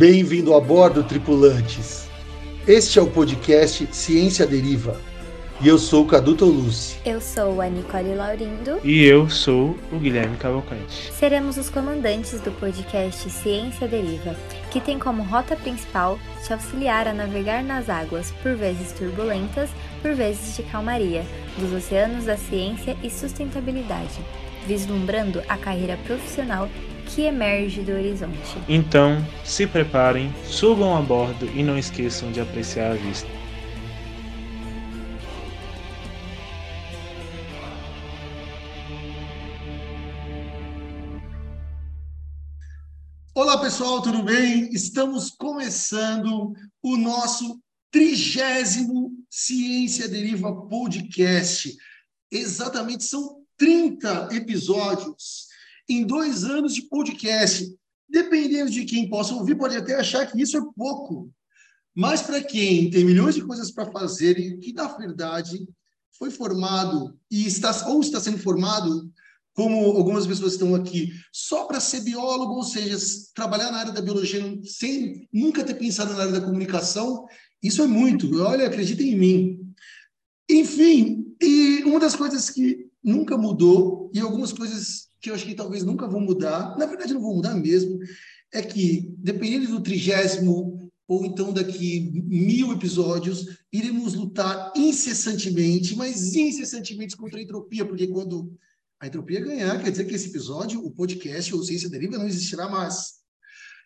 Bem-vindo a bordo, tripulantes. Este é o podcast Ciência Deriva. E eu sou o Cadu Tolucci. Eu sou a Nicole Laurindo. E eu sou o Guilherme Cavalcante. Seremos os comandantes do podcast Ciência Deriva, que tem como rota principal te auxiliar a navegar nas águas, por vezes turbulentas, por vezes de calmaria, dos oceanos da ciência e sustentabilidade, vislumbrando a carreira profissional que emerge do horizonte. Então, se preparem, subam a bordo e não esqueçam de apreciar a vista. Olá pessoal, tudo bem? Estamos começando o nosso trigésimo Ciência Deriva Podcast. Exatamente, são 30 episódios em dois anos de podcast. Dependendo de quem possa ouvir, pode até achar que isso é pouco. Mas para quem tem milhões de coisas para fazer e que, na verdade, foi formado e está, ou está sendo formado como algumas pessoas estão aqui, só para ser biólogo, ou seja, trabalhar na área da biologia sem nunca ter pensado na área da comunicação, isso é muito. Olha, acreditem em mim. Enfim, e uma das coisas que nunca mudou, e algumas coisas que eu acho que talvez nunca vão mudar, na verdade não vão mudar mesmo, é que, dependendo do trigésimo ou então daqui mil episódios, iremos lutar incessantemente, mas incessantemente contra a entropia, porque quando a entropia ganhar, quer dizer que esse episódio, o podcast ou Ciência Deriva não existirá mais.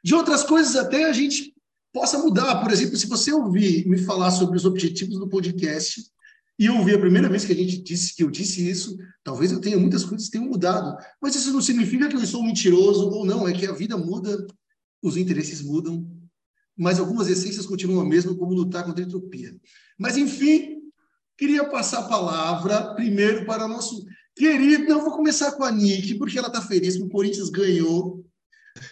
De outras coisas, até a gente possa mudar. Por exemplo, se você ouvir me falar sobre os objetivos do podcast e ouvir a primeira vez que a gente disse que eu disse isso, talvez eu tenha muitas coisas que tenham mudado. Mas isso não significa que eu sou mentiroso ou não, é que a vida muda, os interesses mudam, mas algumas essências continuam a mesma, como lutar contra a entropia. Mas, enfim, queria passar a palavra primeiro para o nosso Querido, eu vou começar com a Nick, porque ela está feliz que o Corinthians ganhou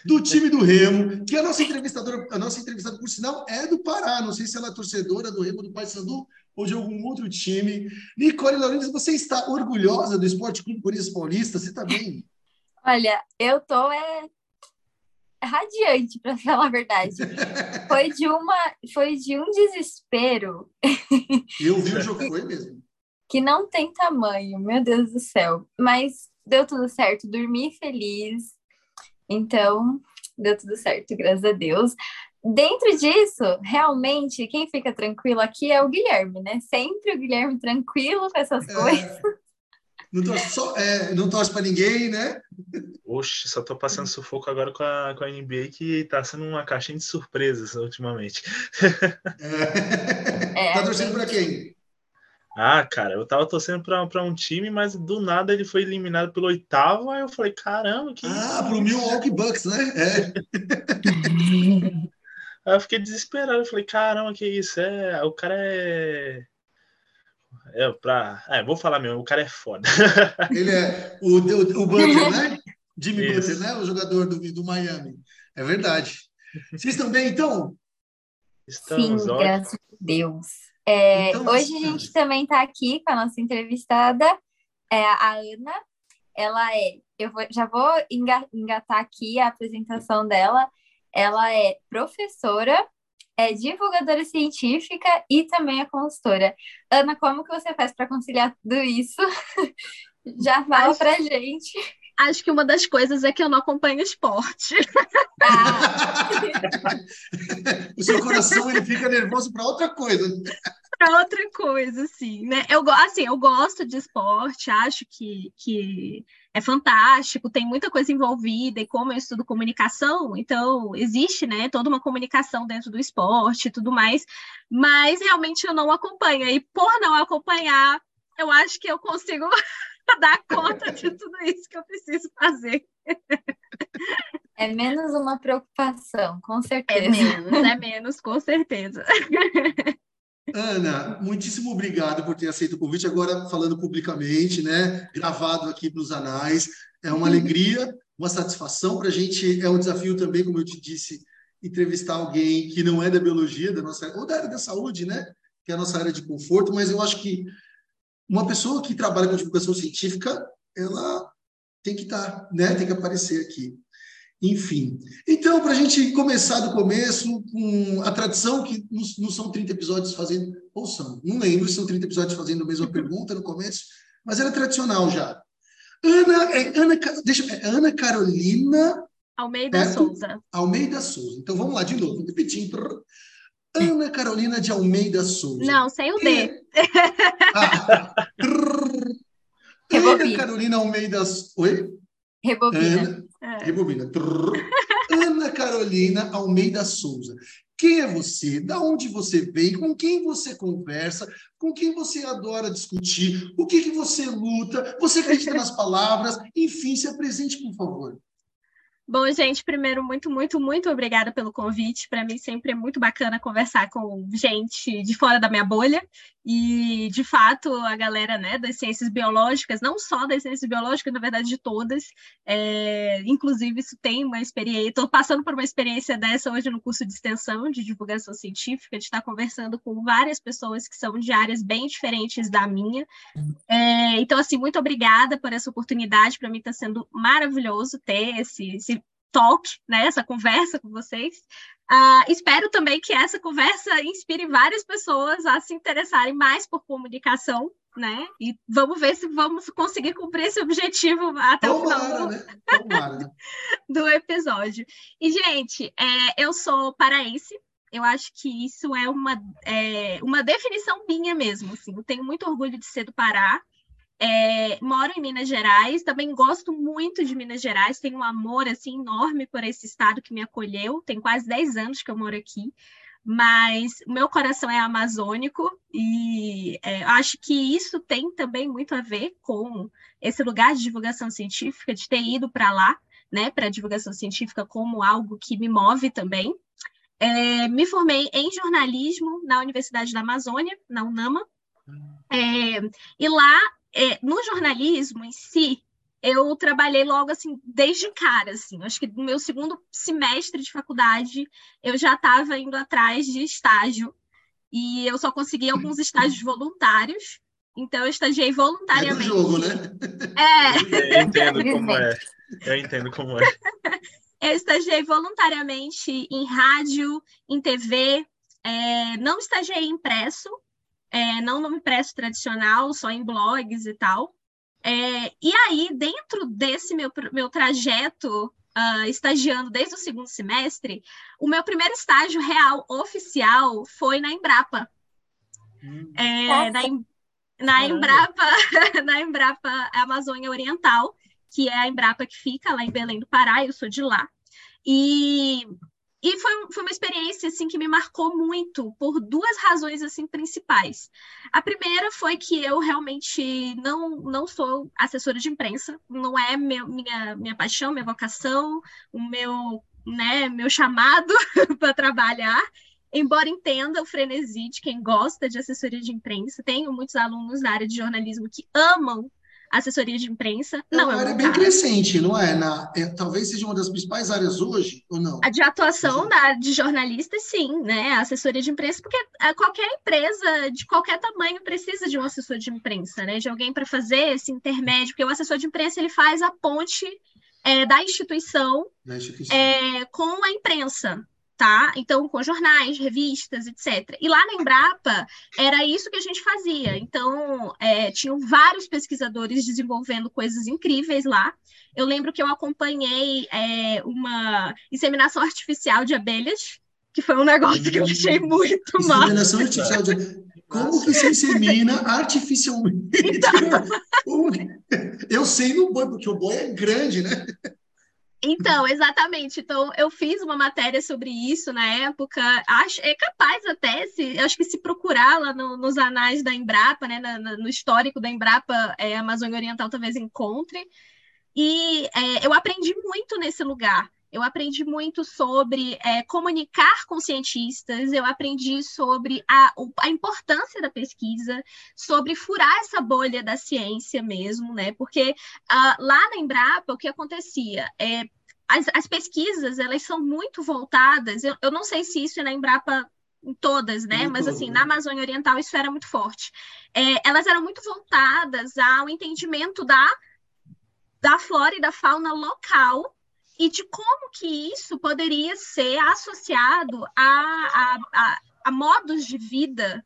do time do Remo, que a nossa entrevistadora, a nossa entrevistada, por sinal, é do Pará. Não sei se ela é torcedora do Remo do Paysandu ou de algum outro time. Nicole Lourenço, você está orgulhosa do Esporte Clube Corinthians Paulista? Você está bem? Olha, eu tô é, radiante, para falar a verdade. Foi de uma, foi de um desespero. Eu vi o jogo, foi mesmo que não tem tamanho, meu Deus do céu. Mas deu tudo certo, dormi feliz. Então, deu tudo certo, graças a Deus. Dentro disso, realmente, quem fica tranquilo aqui é o Guilherme, né? Sempre o Guilherme tranquilo com essas é, coisas. Não torce, só, é, não torce para ninguém, né? Oxe, só tô passando sufoco agora com a, com a NBA que tá sendo uma caixinha de surpresas ultimamente. É. É, tá torcendo para quem? Ah, cara, eu tava torcendo pra, pra um time, mas do nada ele foi eliminado pelo oitavo, aí eu falei, caramba, que. Ah, pro Milwaukee Bucks, né? É. aí eu fiquei desesperado, eu falei, caramba, que isso? É, o cara é. É, pra... É, vou falar mesmo, o cara é foda. Ele é o, o, o Butler, né? Jimmy isso. Butler, né? O jogador do, do Miami. É verdade. Vocês estão bem, então? Estamos, Sim, ó. graças a Deus. É, então, hoje a gente também está aqui com a nossa entrevistada, é, a Ana. Ela é, eu vou, já vou engatar aqui a apresentação dela. Ela é professora, é divulgadora científica e também é consultora. Ana, como que você faz para conciliar tudo isso? já fala para gente. Acho que uma das coisas é que eu não acompanho esporte. Ah. o seu coração ele fica nervoso para outra coisa. Para outra coisa, sim, né? Eu, assim, eu gosto de esporte, acho que, que é fantástico, tem muita coisa envolvida, e como eu estudo comunicação, então existe, né, toda uma comunicação dentro do esporte e tudo mais, mas realmente eu não acompanho. E por não acompanhar, eu acho que eu consigo dar conta de tudo isso que eu preciso fazer. É menos uma preocupação, com certeza. É menos, é menos, com certeza. Ana, muitíssimo obrigado por ter aceito o convite, agora falando publicamente, né? Gravado aqui nos anais. É uma alegria, uma satisfação para a gente. É um desafio também, como eu te disse, entrevistar alguém que não é da biologia, da nossa ou da área da saúde, né? Que é a nossa área de conforto, mas eu acho que uma pessoa que trabalha com divulgação científica, ela tem que estar, tá, né? Tem que aparecer aqui. Enfim. Então, para a gente começar do começo, com a tradição, que não são 30 episódios fazendo, ou são, não lembro se são 30 episódios fazendo a mesma pergunta no começo, mas era tradicional já. Ana, é Ana, deixa, é Ana Carolina Almeida? Souza. Almeida Souza. Então vamos lá de novo, repetindo. Ana Carolina de Almeida Souza. Não, sem o D. Ah. Ana Carolina Almeida. Oi? Rebobina. Ana, é. Rebobina. Ana Carolina Almeida Souza. Quem é você? Da onde você vem? Com quem você conversa? Com quem você adora discutir? O que, que você luta? Você acredita nas palavras? Enfim, se apresente, por favor. Bom, gente, primeiro, muito, muito, muito obrigada pelo convite. Para mim sempre é muito bacana conversar com gente de fora da minha bolha. E, de fato, a galera né, das ciências biológicas, não só das ciências biológicas, na verdade, de todas, é, inclusive, isso tem uma experiência. Estou passando por uma experiência dessa hoje no curso de extensão de divulgação científica, de estar conversando com várias pessoas que são de áreas bem diferentes da minha. É, então, assim, muito obrigada por essa oportunidade. Para mim está sendo maravilhoso ter esse, esse talk, né, essa conversa com vocês. Uh, espero também que essa conversa inspire várias pessoas a se interessarem mais por comunicação, né? E vamos ver se vamos conseguir cumprir esse objetivo até Tomara, o final do, né? do episódio. E, gente, é, eu sou paraense, eu acho que isso é uma, é, uma definição minha mesmo. Assim. Eu tenho muito orgulho de ser do Pará. É, moro em Minas Gerais, também gosto muito de Minas Gerais, tenho um amor assim enorme por esse estado que me acolheu. Tem quase 10 anos que eu moro aqui, mas meu coração é amazônico e é, acho que isso tem também muito a ver com esse lugar de divulgação científica, de ter ido para lá, né, para divulgação científica como algo que me move também. É, me formei em jornalismo na Universidade da Amazônia, na UNAMA, é, e lá é, no jornalismo em si, eu trabalhei logo assim, desde cara, assim. Acho que no meu segundo semestre de faculdade, eu já estava indo atrás de estágio. E eu só consegui alguns estágios voluntários. Então, eu estagiei voluntariamente. É do jogo, né? É. Eu entendo como é. Eu entendo como é. Eu estagiei voluntariamente em rádio, em TV. É, não estagiei impresso, é, não no impresso tradicional, só em blogs e tal. É, e aí, dentro desse meu, meu trajeto, uh, estagiando desde o segundo semestre, o meu primeiro estágio real, oficial, foi na Embrapa. Hum. É, na, na Embrapa, na Embrapa Amazônia Oriental, que é a Embrapa que fica lá em Belém do Pará, eu sou de lá. E e foi, foi uma experiência assim que me marcou muito por duas razões assim principais. A primeira foi que eu realmente não não sou assessora de imprensa, não é meu, minha minha paixão, minha vocação, o meu né, meu chamado para trabalhar. Embora entenda o frenesi de quem gosta de assessoria de imprensa, tenho muitos alunos da área de jornalismo que amam assessoria de imprensa. É não, é uma área bem crescente, não é? Na, é? Talvez seja uma das principais áreas hoje, ou não? A de atuação área de jornalista, sim, né? A assessoria de imprensa, porque é, qualquer empresa de qualquer tamanho precisa de um assessor de imprensa, né? De alguém para fazer esse intermédio, porque o assessor de imprensa ele faz a ponte é, da instituição, da instituição. É, com a imprensa tá? Então, com jornais, revistas, etc. E lá na Embrapa, era isso que a gente fazia. Então, é, tinham vários pesquisadores desenvolvendo coisas incríveis lá. Eu lembro que eu acompanhei é, uma inseminação artificial de abelhas, que foi um negócio que eu achei muito mal. Inseminação artificial de como que se insemina artificialmente? Então... Eu sei no boi, porque o boi é grande, né? Então, exatamente. Então, eu fiz uma matéria sobre isso na época. Acho, é capaz até, se, acho que se procurar lá no, nos anais da Embrapa, né, na, na, no histórico da Embrapa, é, Amazônia Oriental talvez encontre. E é, eu aprendi muito nesse lugar. Eu aprendi muito sobre é, comunicar com cientistas, eu aprendi sobre a, a importância da pesquisa, sobre furar essa bolha da ciência mesmo, né? Porque uh, lá na Embrapa, o que acontecia? É, as, as pesquisas, elas são muito voltadas, eu, eu não sei se isso é na Embrapa em todas, né? Mas assim, na Amazônia Oriental isso era muito forte. É, elas eram muito voltadas ao entendimento da, da flora e da fauna local e de como que isso poderia ser associado a, a, a, a modos de vida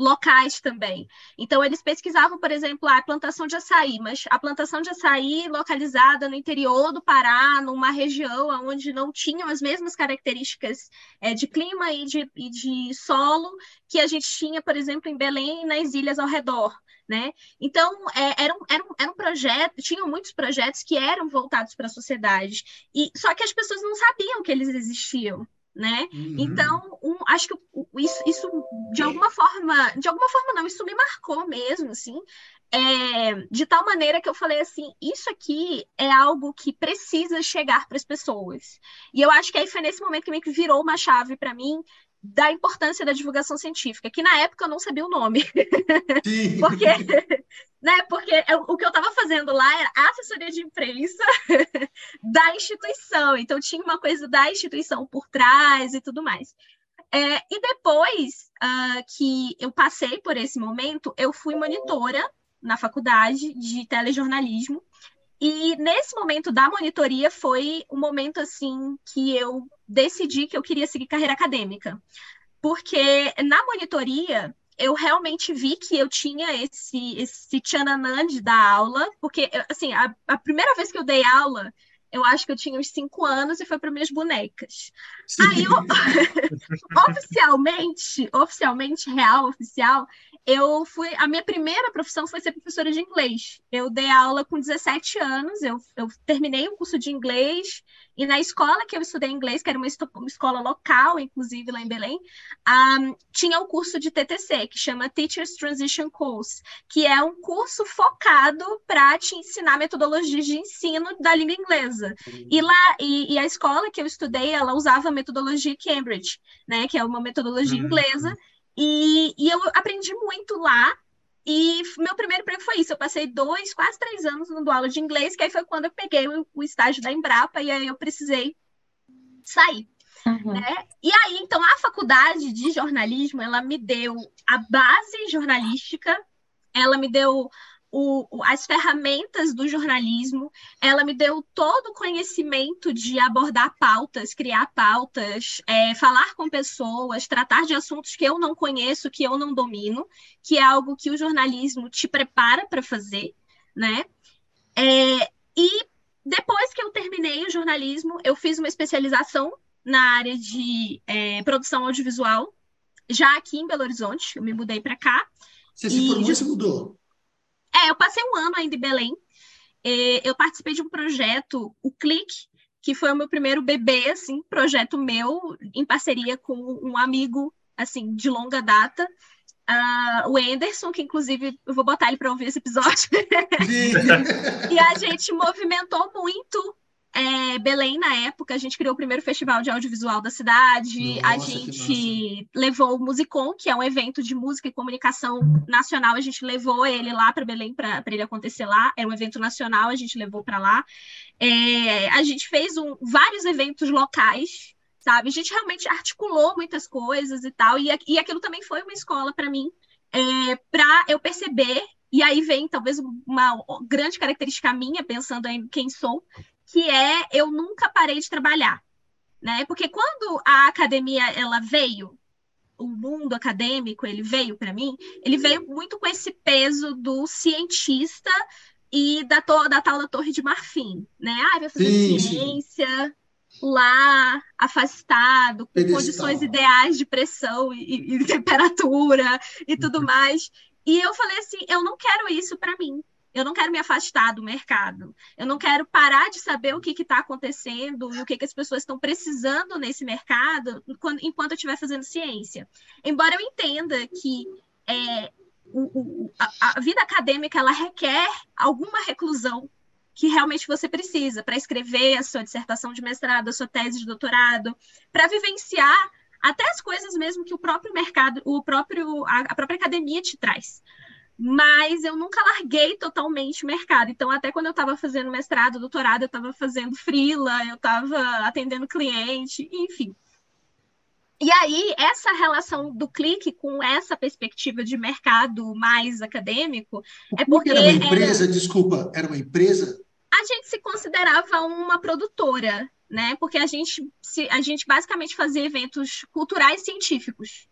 locais também. Então, eles pesquisavam, por exemplo, a plantação de açaí, mas a plantação de açaí localizada no interior do Pará, numa região onde não tinham as mesmas características é, de clima e de, e de solo que a gente tinha, por exemplo, em Belém e nas ilhas ao redor. Né? Então, é, era, um, era, um, era um projeto, tinham muitos projetos que eram voltados para a sociedade, e só que as pessoas não sabiam que eles existiam né? Uhum. Então, um, acho que isso, isso, de alguma forma, de alguma forma não, isso me marcou mesmo, assim, é, de tal maneira que eu falei assim, isso aqui é algo que precisa chegar para as pessoas. E eu acho que aí foi nesse momento que meio que virou uma chave para mim da importância da divulgação científica, que na época eu não sabia o nome. porque, né, porque eu, o que eu estava fazendo lá era assessoria de imprensa da instituição, então tinha uma coisa da instituição por trás e tudo mais. É, e depois uh, que eu passei por esse momento, eu fui monitora na faculdade de telejornalismo e nesse momento da monitoria foi o momento assim que eu decidi que eu queria seguir carreira acadêmica. Porque na monitoria eu realmente vi que eu tinha esse esse tchananã de aula, porque assim, a, a primeira vez que eu dei aula, eu acho que eu tinha uns cinco anos e foi para minhas bonecas. Aí, oficialmente, oficialmente, real, oficial, eu fui. A minha primeira profissão foi ser professora de inglês. Eu dei aula com 17 anos, eu, eu terminei o um curso de inglês, e na escola que eu estudei inglês, que era uma, uma escola local, inclusive lá em Belém, um, tinha o um curso de TTC, que chama Teachers Transition Course, que é um curso focado para te ensinar metodologias de ensino da língua inglesa. E lá, e, e, a escola que eu estudei, ela usava metodologia Cambridge, né, que é uma metodologia uhum. inglesa. E, e eu aprendi muito lá. E meu primeiro emprego foi isso. Eu passei dois, quase três anos no aula de inglês, que aí foi quando eu peguei o, o estágio da Embrapa e aí eu precisei sair. Uhum. Né? E aí, então, a faculdade de jornalismo, ela me deu a base jornalística, ela me deu o, as ferramentas do jornalismo, ela me deu todo o conhecimento de abordar pautas, criar pautas, é, falar com pessoas, tratar de assuntos que eu não conheço, que eu não domino, que é algo que o jornalismo te prepara para fazer, né? É, e depois que eu terminei o jornalismo, eu fiz uma especialização na área de é, produção audiovisual, já aqui em Belo Horizonte, eu me mudei para cá. Você se formou e se mudou? É, eu passei um ano ainda em Belém. É, eu participei de um projeto, o Clique, que foi o meu primeiro bebê, assim, projeto meu, em parceria com um amigo, assim, de longa data, uh, o Anderson, que inclusive eu vou botar ele para ouvir esse episódio. e a gente movimentou muito é, Belém, na época, a gente criou o primeiro festival de audiovisual da cidade. Nossa, a gente levou o Musicom, que é um evento de música e comunicação nacional. A gente levou ele lá para Belém para ele acontecer lá. Era um evento nacional, a gente levou para lá. É, a gente fez um, vários eventos locais, sabe? A gente realmente articulou muitas coisas e tal. E, e aquilo também foi uma escola para mim, é, para eu perceber e aí vem talvez uma grande característica minha, pensando em quem sou, que é eu nunca parei de trabalhar, né? Porque quando a academia ela veio, o mundo acadêmico ele veio para mim, ele veio muito com esse peso do cientista e da, da tal da Torre de Marfim, né? Ah, vai fazer sim, ciência sim. lá, afastado, com Pedestal. condições ideais de pressão e, e temperatura e tudo uhum. mais. E eu falei assim, eu não quero isso para mim. Eu não quero me afastar do mercado. Eu não quero parar de saber o que está acontecendo e o que, que as pessoas estão precisando nesse mercado enquanto, enquanto eu estiver fazendo ciência. Embora eu entenda que é, o, o, a, a vida acadêmica ela requer alguma reclusão que realmente você precisa para escrever a sua dissertação de mestrado, a sua tese de doutorado, para vivenciar até as coisas mesmo que o próprio mercado, o próprio a, a própria academia te traz mas eu nunca larguei totalmente o mercado. Então, até quando eu estava fazendo mestrado, doutorado, eu estava fazendo freela, eu estava atendendo cliente, enfim. E aí, essa relação do clique com essa perspectiva de mercado mais acadêmico é porque. Era uma empresa, era... desculpa, era uma empresa? A gente se considerava uma produtora, né? Porque a gente, a gente basicamente fazia eventos culturais científicos,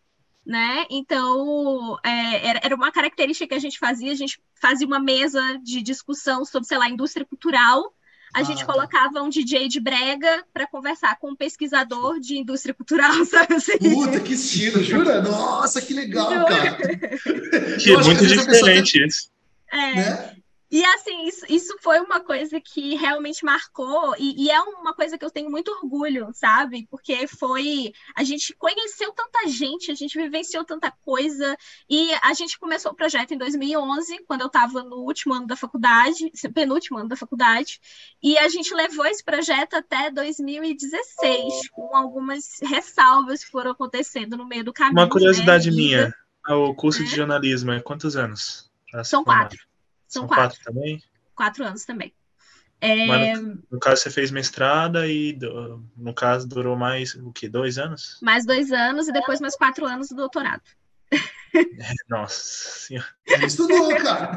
né? Então, é, era, era uma característica que a gente fazia, a gente fazia uma mesa de discussão sobre, sei lá, indústria cultural, a ah, gente colocava um DJ de brega para conversar com um pesquisador de indústria cultural, sabe assim? Puta, que estilo, jura? Nossa, que legal, cara. Que muito diferente isso. É. Né? E assim, isso, isso foi uma coisa que realmente marcou, e, e, é uma coisa que eu tenho muito orgulho, sabe? Porque foi. A gente conheceu tanta gente, a gente vivenciou tanta coisa, e a gente começou o projeto em 2011, quando eu estava no último ano da faculdade, penúltimo ano da faculdade, e a gente levou esse projeto até 2016, com algumas ressalvas que foram acontecendo no meio do caminho. Uma curiosidade né? minha: o curso é. de jornalismo é quantos anos? São quatro. São, São quatro. quatro. também? Quatro anos também. É... No, no, caso, você fez mestrada e, no caso, durou mais, o quê? Dois anos? Mais dois anos e depois mais quatro anos do doutorado. É, nossa senhora. Estudou, cara.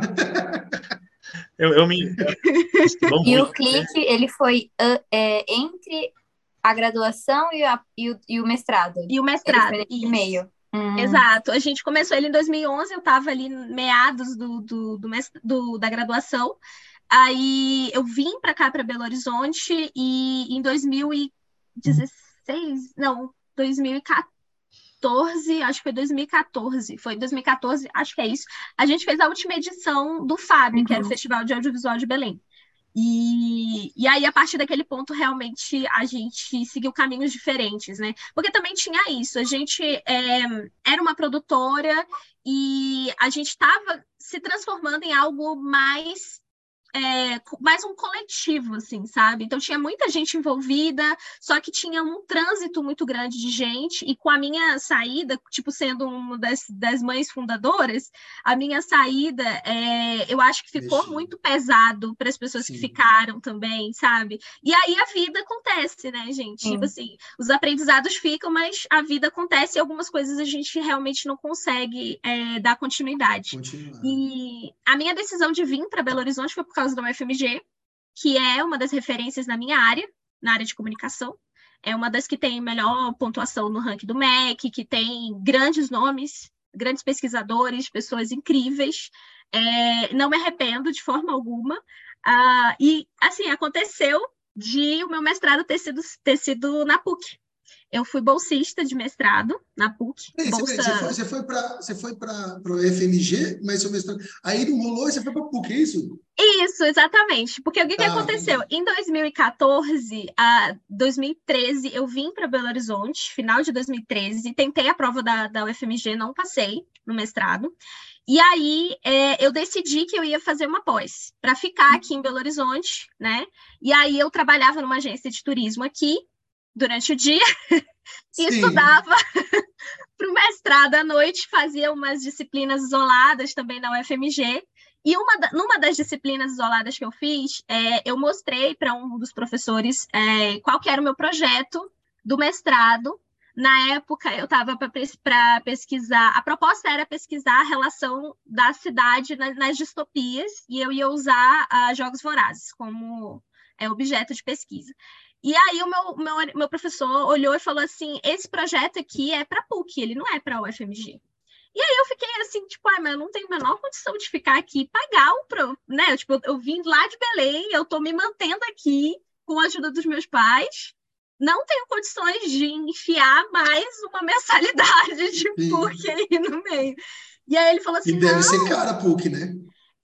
Eu, eu me... e o clique, né? ele foi uh, é, entre a graduação e, a, e, o, e o mestrado. E o mestrado, e meio. Hum. Exato. A gente começou ele em 2011, eu estava ali meados do, do, do, do, da graduação. Aí eu vim para cá, para Belo Horizonte, e em 2016, não, 2014, acho que foi 2014, foi 2014, acho que é isso. A gente fez a última edição do FAB, uhum. que era o uhum. Festival de Audiovisual de Belém. E, e aí, a partir daquele ponto, realmente a gente seguiu caminhos diferentes, né? Porque também tinha isso, a gente é, era uma produtora e a gente estava se transformando em algo mais é, mais um coletivo, assim, sabe? Então tinha muita gente envolvida, só que tinha um trânsito muito grande de gente, e com a minha saída, tipo, sendo uma das, das mães fundadoras, a minha saída, é, eu acho que ficou Deixa. muito pesado para as pessoas Sim. que ficaram também, sabe? E aí a vida acontece, né, gente? Sim. Tipo assim, os aprendizados ficam, mas a vida acontece e algumas coisas a gente realmente não consegue é, dar continuidade. Continuar. E a minha decisão de vir para Belo Horizonte foi por causa da UFMG, que é uma das referências na minha área, na área de comunicação. É uma das que tem melhor pontuação no ranking do MEC, que tem grandes nomes, grandes pesquisadores, pessoas incríveis. É, não me arrependo de forma alguma. Uh, e, assim, aconteceu de o meu mestrado ter sido, ter sido na PUC. Eu fui bolsista de mestrado na PUC. bolsa... Você foi, você foi para o FMG, mas seu mestrado. Aí não rolou e você foi para a PUC, é isso? Isso, exatamente. Porque o que, que ah, aconteceu? Em 2014 a 2013, eu vim para Belo Horizonte, final de 2013, tentei a prova da, da UFMG, não passei no mestrado. E aí é, eu decidi que eu ia fazer uma pós para ficar aqui em Belo Horizonte, né? E aí eu trabalhava numa agência de turismo aqui durante o dia e estudava para o mestrado à noite, fazia umas disciplinas isoladas também na UFMG. E uma numa das disciplinas isoladas que eu fiz, é, eu mostrei para um dos professores é, qual que era o meu projeto do mestrado. Na época, eu estava para pesquisar, a proposta era pesquisar a relação da cidade nas, nas distopias, e eu ia usar uh, jogos vorazes como é, objeto de pesquisa. E aí o meu, meu, meu professor olhou e falou assim: esse projeto aqui é para PUC, ele não é para UFMG. E aí eu fiquei assim, tipo, ai, mas eu não tenho a menor condição de ficar aqui e pagar o pro, né? Eu, tipo, eu, eu vim lá de Belém, eu tô me mantendo aqui com a ajuda dos meus pais. Não tenho condições de enfiar mais uma mensalidade de Sim. PUC aí no meio. E aí ele falou assim: E deve ser cara a PUC, né?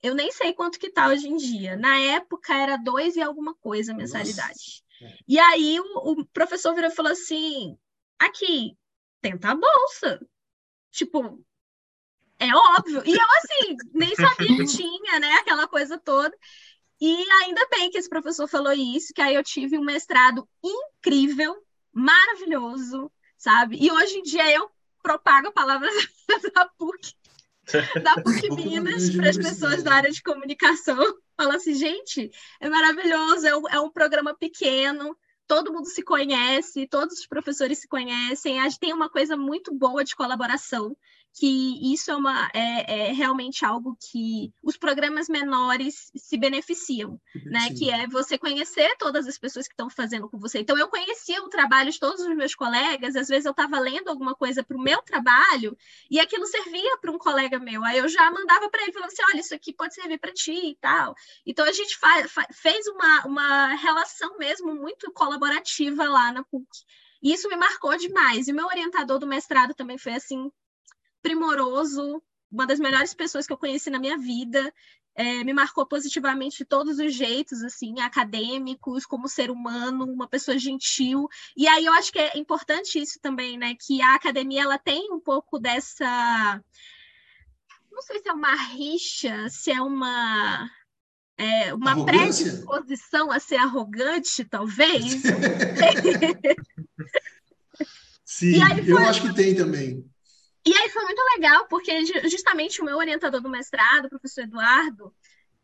Eu nem sei quanto que tá hoje em dia. Na época era dois e alguma coisa a mensalidade. Nossa. E aí o, o professor virou e falou assim: aqui, tenta a bolsa. Tipo, é óbvio. E eu, assim, nem sabia que tinha, né? Aquela coisa toda. E ainda bem que esse professor falou isso, que aí eu tive um mestrado incrível, maravilhoso, sabe? E hoje em dia eu propago palavras da PUC, da PUC Minas para as pessoas da área de comunicação. Fala assim, gente, é maravilhoso, é um, é um programa pequeno, todo mundo se conhece, todos os professores se conhecem, a gente tem uma coisa muito boa de colaboração, que isso é, uma, é, é, realmente algo que os programas menores se beneficiam, né? Que é você conhecer todas as pessoas que estão fazendo com você. Então, eu conhecia o trabalho de todos os meus colegas, às vezes eu estava lendo alguma coisa para o meu trabalho e aquilo servia para um colega meu. Aí eu já mandava para ele, falando assim: olha, isso aqui pode servir para ti e tal. Então, a gente fez uma, uma relação mesmo muito colaborativa lá na PUC. E isso me marcou demais. E o meu orientador do mestrado também foi assim primoroso, uma das melhores pessoas que eu conheci na minha vida. É, me marcou positivamente de todos os jeitos, assim, acadêmicos, como ser humano, uma pessoa gentil. E aí eu acho que é importante isso também, né? Que a academia ela tem um pouco dessa, não sei se é uma rixa, se é uma é, uma predisposição a ser arrogante, talvez. Sim, foi... eu acho que tem também. E aí foi muito legal, porque justamente o meu orientador do mestrado, o professor Eduardo,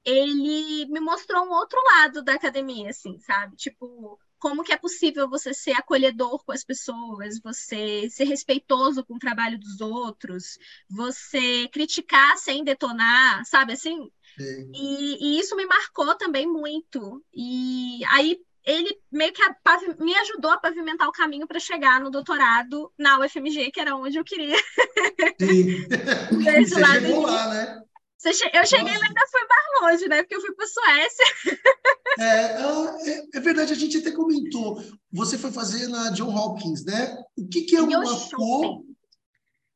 ele me mostrou um outro lado da academia, assim, sabe? Tipo, como que é possível você ser acolhedor com as pessoas, você ser respeitoso com o trabalho dos outros, você criticar sem detonar, sabe assim? E, e, isso me marcou também muito. E aí ele meio que me ajudou a pavimentar o caminho para chegar no doutorado na UFMG, que era onde eu queria. Sim. Desde Você chegou lá, né? Eu cheguei, mas ainda fui mais longe, né? Porque eu fui para a Suécia. É, é, é, verdade, a gente até comentou. Você foi fazer na John Hopkins, né? O que, que é uma cor?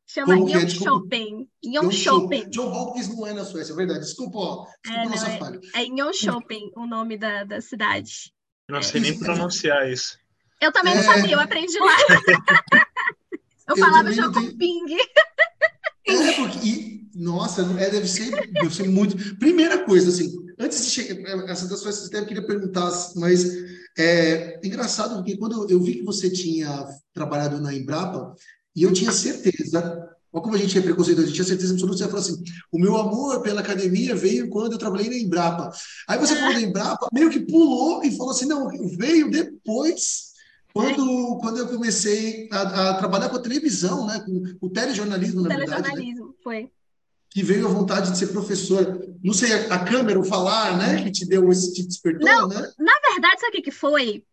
Chama Young é? Shopping. Young Shopping. John Hopkins não é na Suécia, é verdade. Desculpa, ó. Desculpa é, nossa é, falha. É o nome da, da cidade. Não sei nem pronunciar isso. Eu também não é. sabia, eu aprendi lá. eu, eu falava jogo ping. É, porque, e, nossa, é, deve, ser, deve ser muito. Primeira coisa, assim, antes de chegar, essa das suas eu queria perguntar, mas é engraçado, porque quando eu vi que você tinha trabalhado na Embrapa, e eu tinha certeza Como a gente é preconceituoso, a gente tinha certeza absoluta, você falou assim, o meu amor pela academia veio quando eu trabalhei na Embrapa. Aí você falou da Embrapa, meio que pulou e falou assim, não, veio depois, quando, quando eu comecei a, a trabalhar com a televisão, né, com o telejornalismo, na telejornalismo, verdade. Telejornalismo, né? foi. Que veio a vontade de ser professor. Não sei, a, a câmera, o falar, né, que te deu esse, te despertou, não, né? Na verdade, sabe o que, que foi?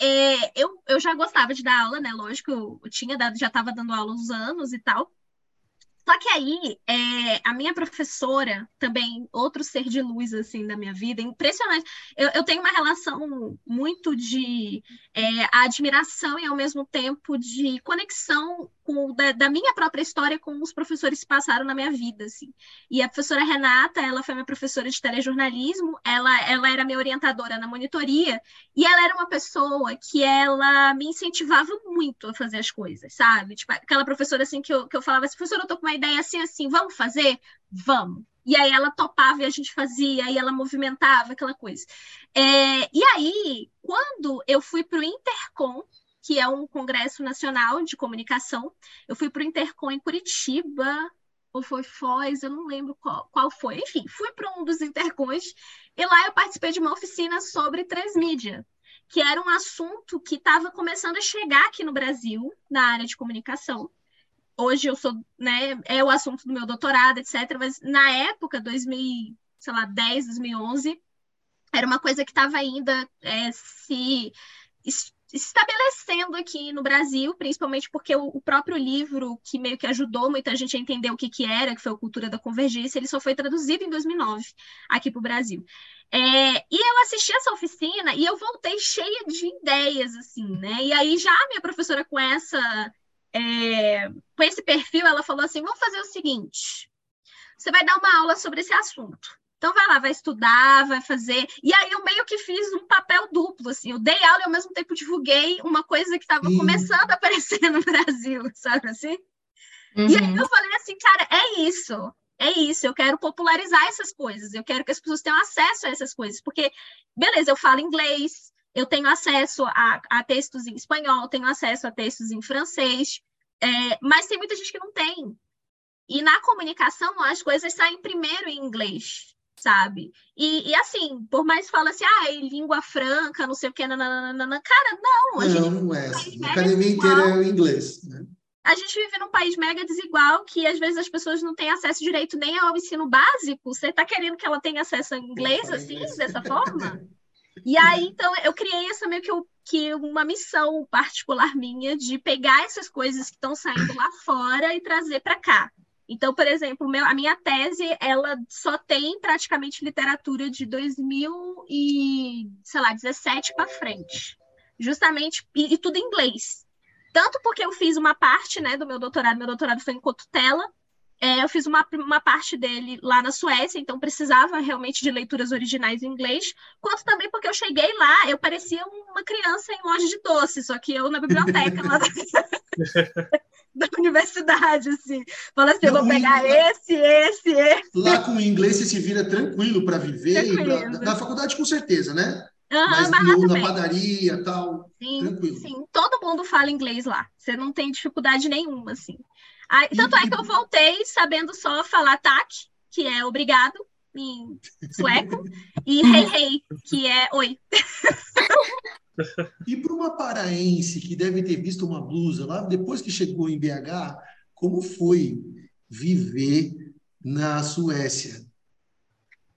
É, eu, eu já gostava de dar aula, né? Lógico, eu tinha dado, já estava dando aula uns anos e tal. Só que aí, é, a minha professora, também outro ser de luz, assim, da minha vida, impressionante. Eu, eu tenho uma relação muito de é, admiração e, ao mesmo tempo, de conexão com, da, da, minha própria história com os professores que passaram na minha vida, assim. E a professora Renata, ela foi minha professora de telejornalismo, ela, ela era minha orientadora na monitoria, e ela era uma pessoa que ela me incentivava muito a fazer as coisas, sabe? Tipo, aquela professora, assim, que eu, que eu falava assim, professora, eu tô com uma ideia assim, assim, vamos fazer? Vamos. E aí ela topava e a gente fazia, e ela movimentava aquela coisa. É, e aí, quando eu fui para o Intercom, que é um congresso nacional de comunicação. Eu fui para o Intercom em Curitiba, ou foi Foz, eu não lembro qual, qual foi. Enfim, fui para um dos Intercons e lá eu participei de uma oficina sobre transmídia, que era um assunto que estava começando a chegar aqui no Brasil, na área de comunicação. Hoje eu sou, né, é o assunto do meu doutorado, etc. Mas na época, 2000, sei lá, 10, 2011, era uma coisa que estava ainda é, se estabelecendo aqui no Brasil, principalmente porque o, o, próprio livro que meio que ajudou muita gente a entender o que, que era, que foi a cultura da convergência, ele só foi traduzido em 2009 aqui para o Brasil. É, e eu assisti essa oficina e eu voltei cheia de ideias, assim, né? E aí já a minha professora com essa é, com esse perfil, ela falou assim, vamos fazer o seguinte, você vai dar uma aula sobre esse assunto. Então vai lá, vai estudar, vai fazer. E aí eu meio que fiz um papel duplo, assim. Eu dei aula e ao mesmo tempo divulguei uma coisa que estava começando a aparecer no Brasil, sabe assim? Uhum. E aí eu falei assim, cara, é isso. É isso, eu quero popularizar essas coisas, eu quero que as pessoas tenham acesso a essas coisas, porque, beleza, eu falo inglês, eu tenho acesso a, a textos em espanhol, tenho acesso a textos em francês, é, mas tem muita gente que não tem. E na comunicação, as coisas saem primeiro em inglês sabe? E, e, assim, por mais que fala assim, ah, língua franca, não sei o que, nananana, cara, não. A não, gente, não é assim. A academia inteira é inglês, né? a gente vive num país mega desigual que às vezes as pessoas não têm acesso direito nem ao ensino básico. Você está querendo que ela tenha acesso ao inglês assim, inglês. dessa forma? E aí, então, eu criei essa meio que, eu, que uma missão particular minha de pegar essas coisas que estão saindo lá fora e trazer para cá. Então, por exemplo, meu, a minha tese, ela só tem praticamente literatura de 2000 e, sei lá, 17 para frente. Justamente, e, e, tudo em inglês. Tanto porque eu fiz uma parte, né, do meu doutorado, meu doutorado foi em cotutela, é, eu fiz uma, uma parte dele lá na Suécia, então precisava realmente de leituras originais em inglês, quanto também porque eu cheguei lá, eu parecia uma criança em loja de doce, só que eu na biblioteca lá da, da universidade, assim. Falando assim, eu vou pegar esse, esse, esse. Lá com o inglês você se vira tranquilo para viver, pra, na faculdade com certeza, né? Uhum, mas, mas no, na padaria tal, sim, tranquilo. Sim, todo mundo fala inglês lá. Você não tem dificuldade nenhuma, assim. Aí, tanto é que eu voltei sabendo só falar tak, que é obrigado em sueco, e hey hey, que é oi. E para uma paraense que deve ter visto uma blusa lá depois que chegou em BH, como foi viver na Suécia?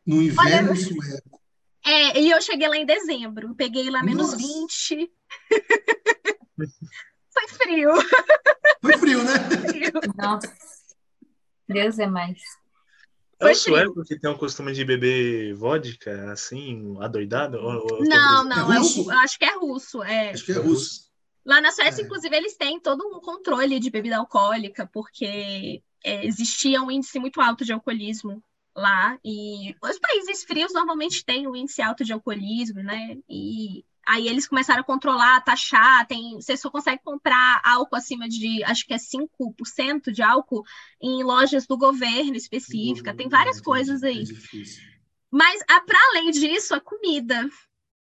No inverno Olha, sueco? É, e eu cheguei lá em dezembro, peguei lá menos Nossa. 20. Foi frio. Foi frio, né? Frio. Nossa. Deus é mais. É o sueco que tem o costume de beber vodka, assim, adoidado? Ou, não, não, é, é o, acho que é russo. É. Acho que é russo. Lá na Suécia, é. inclusive, eles têm todo um controle de bebida alcoólica, porque é, existia um índice muito alto de alcoolismo lá. E os países frios normalmente têm um índice alto de alcoolismo, né? E Aí eles começaram a controlar, taxar, tem, você só consegue comprar álcool acima de, acho que é 5% de álcool em lojas do governo específica, tem várias é coisas aí. É Mas, para além disso, a comida.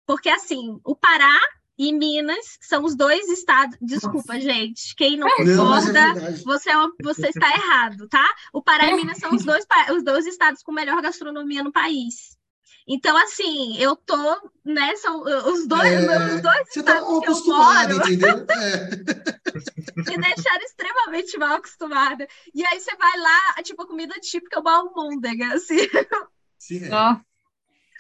Porque, assim, o Pará e Minas são os dois estados. Desculpa, Nossa. gente. Quem não concorda, não, é você, é uma, você está errado, tá? O Pará e Minas são os dois, os dois estados com melhor gastronomia no país. Então, assim, eu tô, né? São os dois, é, os dois você tá mal acostumada, entendeu? É. Me deixaram extremamente mal acostumada. E aí você vai lá, tipo, a comida típica é uma almôndega, assim. Sim, é. Oh.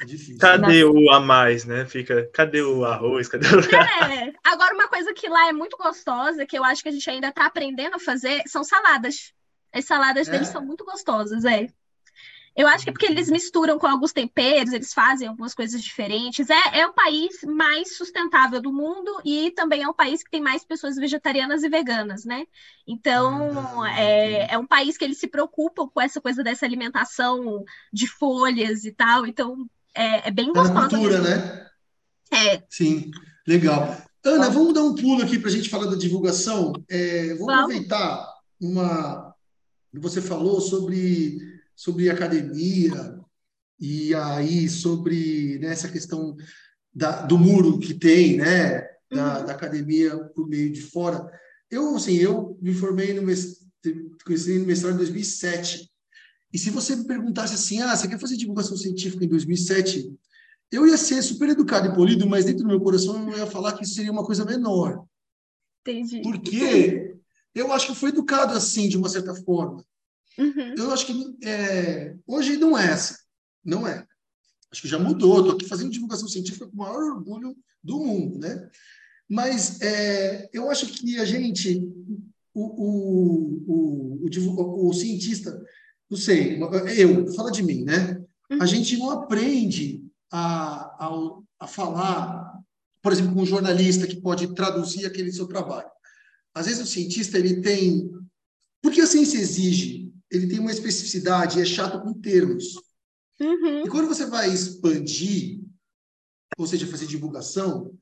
É difícil. Cadê Nossa. o a mais, né? Fica, cadê o arroz? Cadê o... É. Agora, uma coisa que lá é muito gostosa, que eu acho que a gente ainda tá aprendendo a fazer, são saladas. As saladas é? deles são muito gostosas, é. Eu acho que é porque eles misturam com alguns temperos, eles fazem algumas coisas diferentes. É, é o país mais sustentável do mundo e também é um país que tem mais pessoas vegetarianas e veganas, né? Então, ah, é, é um país que eles se preocupam com essa coisa dessa alimentação de folhas e tal. Então, é, é bem é gostoso. É cultura, né? É. Sim, legal. Ana, vamos dar um pulo aqui para a gente falar da divulgação. É, vou vamos. aproveitar uma. Você falou sobre sobre academia e aí sobre né, essa questão da, do muro que tem, né, da, uhum. da academia por meio de fora. Eu, assim, eu me formei no mestrado, no mestrado em 2007. E se você me perguntasse assim, ah, você quer fazer divulgação científica em 2007? Eu ia ser super educado e polido, mas dentro do meu coração eu ia falar que isso seria uma coisa menor. Entendi. Porque eu acho que foi educado assim, de uma certa forma. Uhum. Eu acho que é, hoje não é assim, não é. Acho que já mudou. Estou aqui fazendo divulgação científica com o maior orgulho do mundo, né? Mas é, eu acho que a gente, o, o, o, o, cientista, não sei, eu, fala de mim, né? A uhum. gente não aprende a, a, a falar, por exemplo, com um jornalista que pode traduzir aquele seu trabalho. Às vezes o cientista ele tem, porque a ciência exige ele tem uma especificidade, é chato com termos. Uhum. E quando você vai expandir, ou seja, fazer divulgação,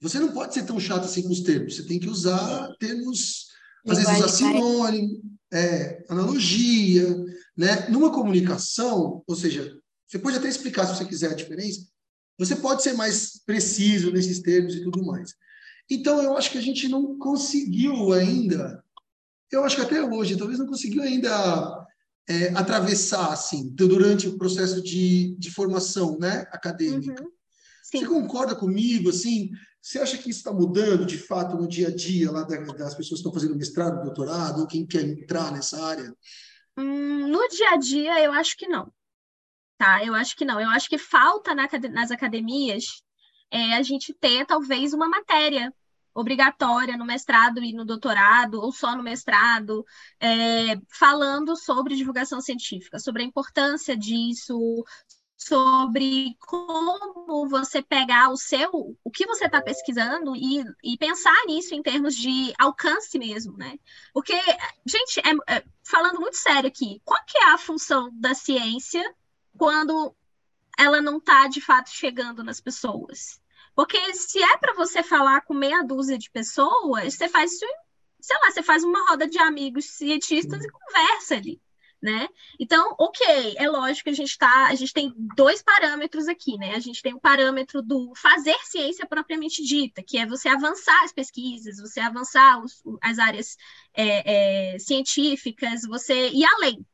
você não pode ser tão chato assim com os termos. Você tem que usar termos, às vezes usar sinônimo, é, analogia, né? Numa comunicação, ou seja, você pode até explicar se você quiser a diferença. Você pode ser mais preciso nesses termos e tudo mais. Então, eu acho que a gente não conseguiu ainda eu acho que até hoje, talvez não conseguiu ainda é, atravessar, assim, durante o processo de, de formação né, acadêmica. Uhum. Você concorda comigo, assim? Você acha que isso está mudando, de fato, no dia a dia lá das pessoas que estão fazendo mestrado, doutorado, ou quem quer entrar nessa área? Hum, no dia a dia, eu acho que não. Tá? Eu acho que não. Eu acho que falta na, nas academias é, a gente ter, talvez, uma matéria obrigatória no mestrado e no doutorado, ou só no mestrado, é, falando sobre divulgação científica, sobre a importância disso, sobre como você pegar o seu, o que você está pesquisando e, e pensar nisso em termos de alcance mesmo, né? Porque, gente, é, é, falando muito sério aqui, qual que é a função da ciência quando ela não está de fato chegando nas pessoas? Porque se é para você falar com meia dúzia de pessoas, você faz isso, sei lá, você faz uma roda de amigos cientistas e conversa ali né? Então, ok, é lógico que a gente tá, a gente tem dois parâmetros aqui, né? A gente tem o parâmetro do fazer ciência propriamente dita, que é você avançar as pesquisas, você avançar os, as áreas é, é, científicas, você ir além,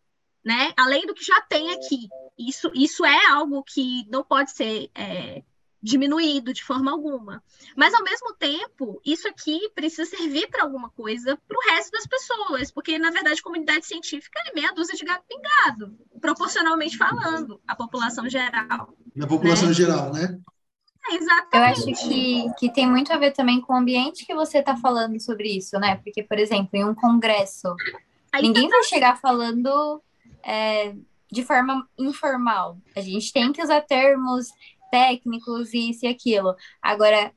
né? Além do que já tem aqui. Isso, isso é algo que não pode ser é, diminuído de forma alguma. Mas, ao mesmo tempo, isso aqui precisa servir para alguma coisa para o resto das pessoas, porque, na verdade, a comunidade científica é meia dúzia de gato pingado, proporcionalmente falando, a população geral. Na população né? geral, né? É, exatamente. Eu acho que, que tem muito a ver também com o ambiente que você está falando sobre isso, né? Porque, por exemplo, em um congresso, Aí ninguém tá... vai chegar falando é, de forma informal. A gente tem que usar termos técnicos e isso e aquilo. Agora,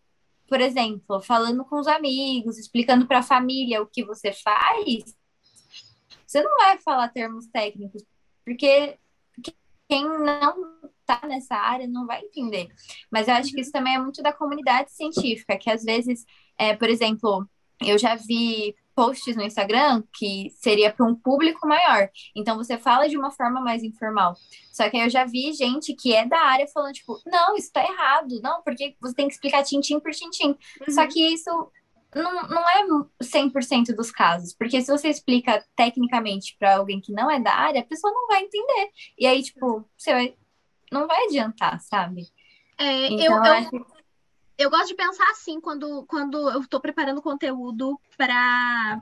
por exemplo, falando com os amigos, explicando para a família o que você faz, você não vai falar termos técnicos, porque quem não está nessa área não vai entender. Mas eu acho que isso também é muito da comunidade científica, que às vezes, é, por exemplo, eu já vi posts no Instagram que seria para um público maior. Então você fala de uma forma mais informal. Só que eu já vi gente que é da área falando, tipo, não, isso tá errado, não, porque você tem que explicar tintim por tintim. Uhum. Só que isso não, não é 100% dos casos, porque se você explica tecnicamente para alguém que não é da área, a pessoa não vai entender. E aí, tipo, você vai, não vai adiantar, sabe? É, então, eu, eu, eu gosto de pensar assim quando, quando eu estou preparando conteúdo para.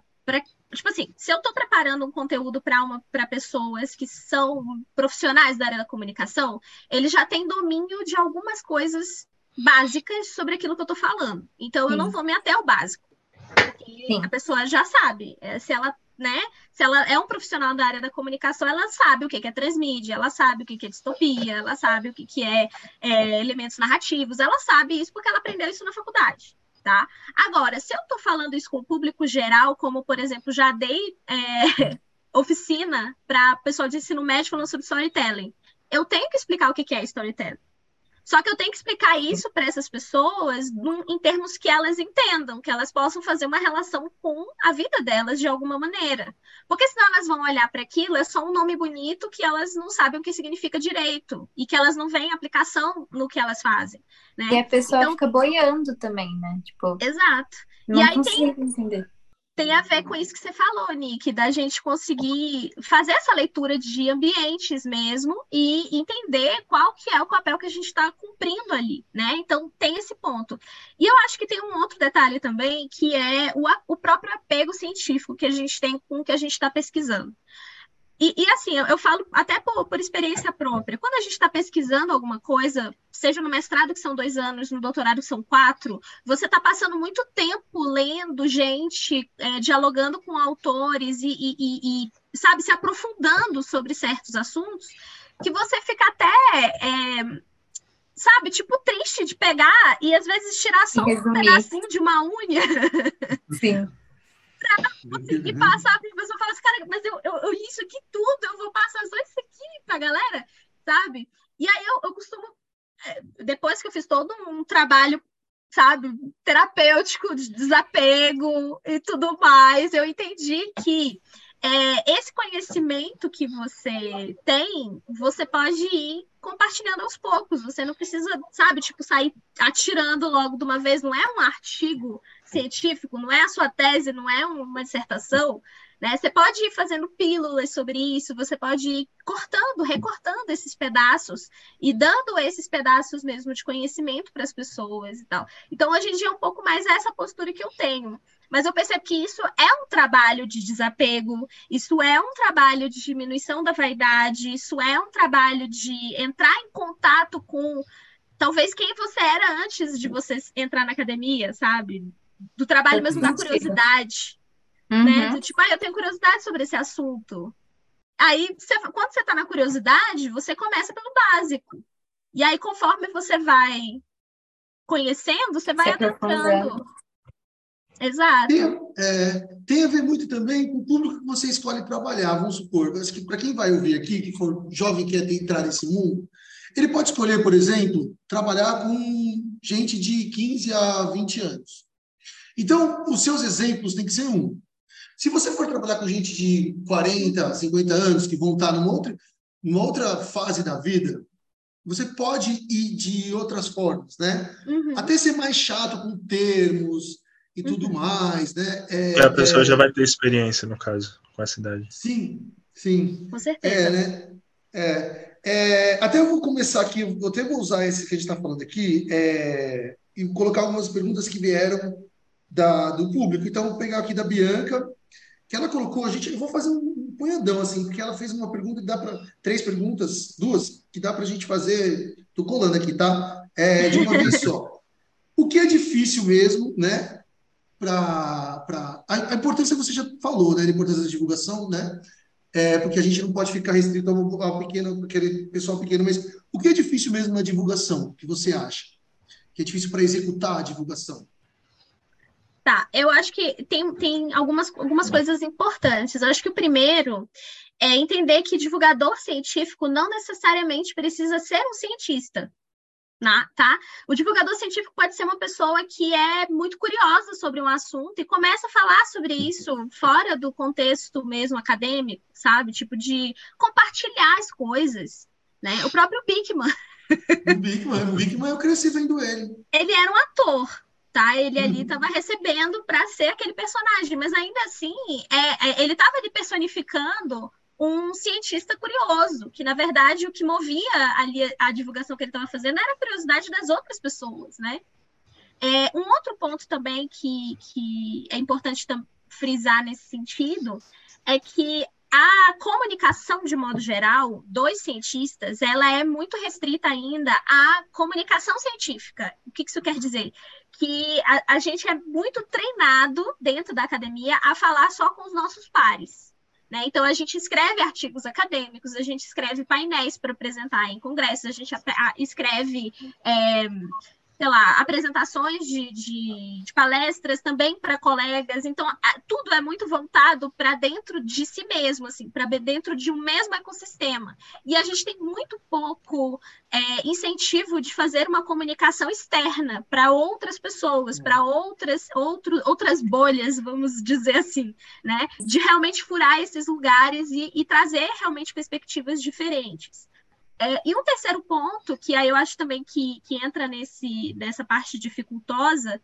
Tipo assim, se eu estou preparando um conteúdo para pessoas que são profissionais da área da comunicação, eles já têm domínio de algumas coisas básicas sobre aquilo que eu estou falando. Então, Sim. eu não vou me até o básico. Porque a pessoa já sabe. É, se ela né? Se ela é um profissional da área da comunicação, ela sabe o que é transmídia, ela sabe o que é distopia, ela sabe o que é, é elementos narrativos, ela sabe isso porque ela aprendeu isso na faculdade. Tá? Agora, se eu estou falando isso com o público geral, como, por exemplo, já dei é, oficina para pessoal de ensino médio falando sobre storytelling, eu tenho que explicar o que é storytelling. Só que eu tenho que explicar isso para essas pessoas em termos que elas entendam, que elas possam fazer uma relação com a vida delas de alguma maneira. Porque senão elas vão olhar para aquilo, é só um nome bonito que elas não sabem o que significa direito e que elas não veem aplicação no que elas fazem. Né? E a pessoa então, fica boiando também, né? Tipo, exato. Não e aí tem, entender tem a ver com isso que você falou, Nick, da gente conseguir fazer essa leitura de ambientes mesmo e entender qual que é o papel que a gente está cumprindo ali, né? Então tem esse ponto. E eu acho que tem um outro detalhe também, que é o, o próprio apego científico que a gente tem com o que a gente está pesquisando. E, e, assim, eu, eu falo até por, por, experiência própria. Quando a gente está pesquisando alguma coisa, seja no mestrado, que são dois anos, no doutorado, que são quatro, você está passando muito tempo lendo gente, é, dialogando com autores e, e, e, sabe, se aprofundando sobre certos assuntos, que você fica até. É, sabe, tipo, triste de pegar e às vezes tirar só um pedacinho de uma unha. Sim pra conseguir passar para a pessoa falar assim, cara, mas eu, eu, eu, li isso aqui tudo, eu vou passar só isso aqui pra galera, sabe? E aí eu, eu costumo, é, depois que eu fiz todo um trabalho, sabe, terapêutico, de desapego e tudo mais, eu entendi que é, esse conhecimento que você tem, você pode ir compartilhando aos poucos. Você não precisa, sabe, tipo, sair atirando logo de uma vez. Não é um artigo científico, não é a sua tese, não é uma dissertação. Né? Você pode ir fazendo pílulas sobre isso, você pode ir cortando, recortando esses pedaços e dando esses pedaços mesmo de conhecimento para as pessoas e tal. Então, hoje em dia, é um pouco mais essa postura que eu tenho. Mas eu percebo que isso é um trabalho de desapego, isso é um trabalho de diminuição da vaidade, isso é um trabalho de entrar em contato com talvez quem você era antes de você entrar na academia, sabe? Do trabalho mesmo da curiosidade. Uhum. Né? Do, tipo, ah, eu tenho curiosidade sobre esse assunto. Aí, você, quando você está na curiosidade, você começa pelo básico. E aí, conforme você vai conhecendo, você vai adentrando. Exato. Tem, é, tem, a ver muito também com o público que você escolhe trabalhar, vamos supor. Para quem vai ouvir aqui, que for jovem que quer entrar nesse mundo, ele pode escolher, por exemplo, trabalhar com gente de 15 a 20 anos. Então, os seus exemplos têm que ser um. Se você for trabalhar com gente de 40, 50 anos, que vão estar numa outra, numa outra fase da vida, você pode ir de outras formas, né? Uhum. Até ser mais chato com termos, e tudo uhum. mais, né? É, a pessoa é... já vai ter experiência, no caso, com essa idade. Sim, sim. Com certeza. É, né? É, é, até eu vou começar aqui, eu até vou usar esse que a gente está falando aqui é, e colocar algumas perguntas que vieram da, do público. Então, vou pegar aqui da Bianca, que ela colocou, a gente, eu vou fazer um punhadão, assim, porque ela fez uma pergunta que dá para, três perguntas, duas, que dá para a gente fazer, tô colando aqui, tá? É, de uma vez só. O que é difícil mesmo, né? para. A, a, importância você já falou, né? A importância da divulgação, né? É, porque a gente não pode ficar restrito ao, ao pequeno, aquele pessoal pequeno, mas o que é difícil mesmo na divulgação? Que você acha? Que é difícil para executar a divulgação? Tá, eu acho que tem, tem algumas, algumas coisas importantes. Eu acho que o primeiro é entender que divulgador científico não necessariamente precisa ser um cientista tá? O divulgador científico pode ser uma pessoa que é muito curiosa sobre um assunto e começa a falar sobre isso fora do contexto mesmo acadêmico, sabe? Tipo de compartilhar as coisas, né? O próprio Bickman. O Bickman, o Bickman eu cresci vendo ele. Ele era um ator, tá? Ele ali estava uhum. recebendo para ser aquele personagem, mas ainda assim, é, é ele estava ali personificando um cientista curioso, que na verdade o que movia ali a divulgação que ele estava fazendo era a curiosidade das outras pessoas, né? É, um outro ponto também que, que é importante frisar nesse sentido é que a comunicação, de modo geral, dos cientistas, ela é muito restrita ainda à comunicação científica. O que isso quer dizer? Que a, a gente é muito treinado dentro da academia a falar só com os nossos pares. Né? Então, a gente escreve artigos acadêmicos, a gente escreve painéis para apresentar em congressos, a gente escreve é, sei lá, apresentações de, de, de palestras também para colegas. Então, a, tudo é muito voltado para dentro de si mesmo, assim, para dentro de um mesmo ecossistema. E a gente tem muito pouco é, incentivo de fazer uma comunicação externa para outras pessoas, para outras, outras bolhas, vamos dizer assim, né? De realmente furar esses lugares e, e trazer realmente perspectivas diferentes. É, e um terceiro ponto, que aí eu acho também que, que entra nesse, nessa parte dificultosa,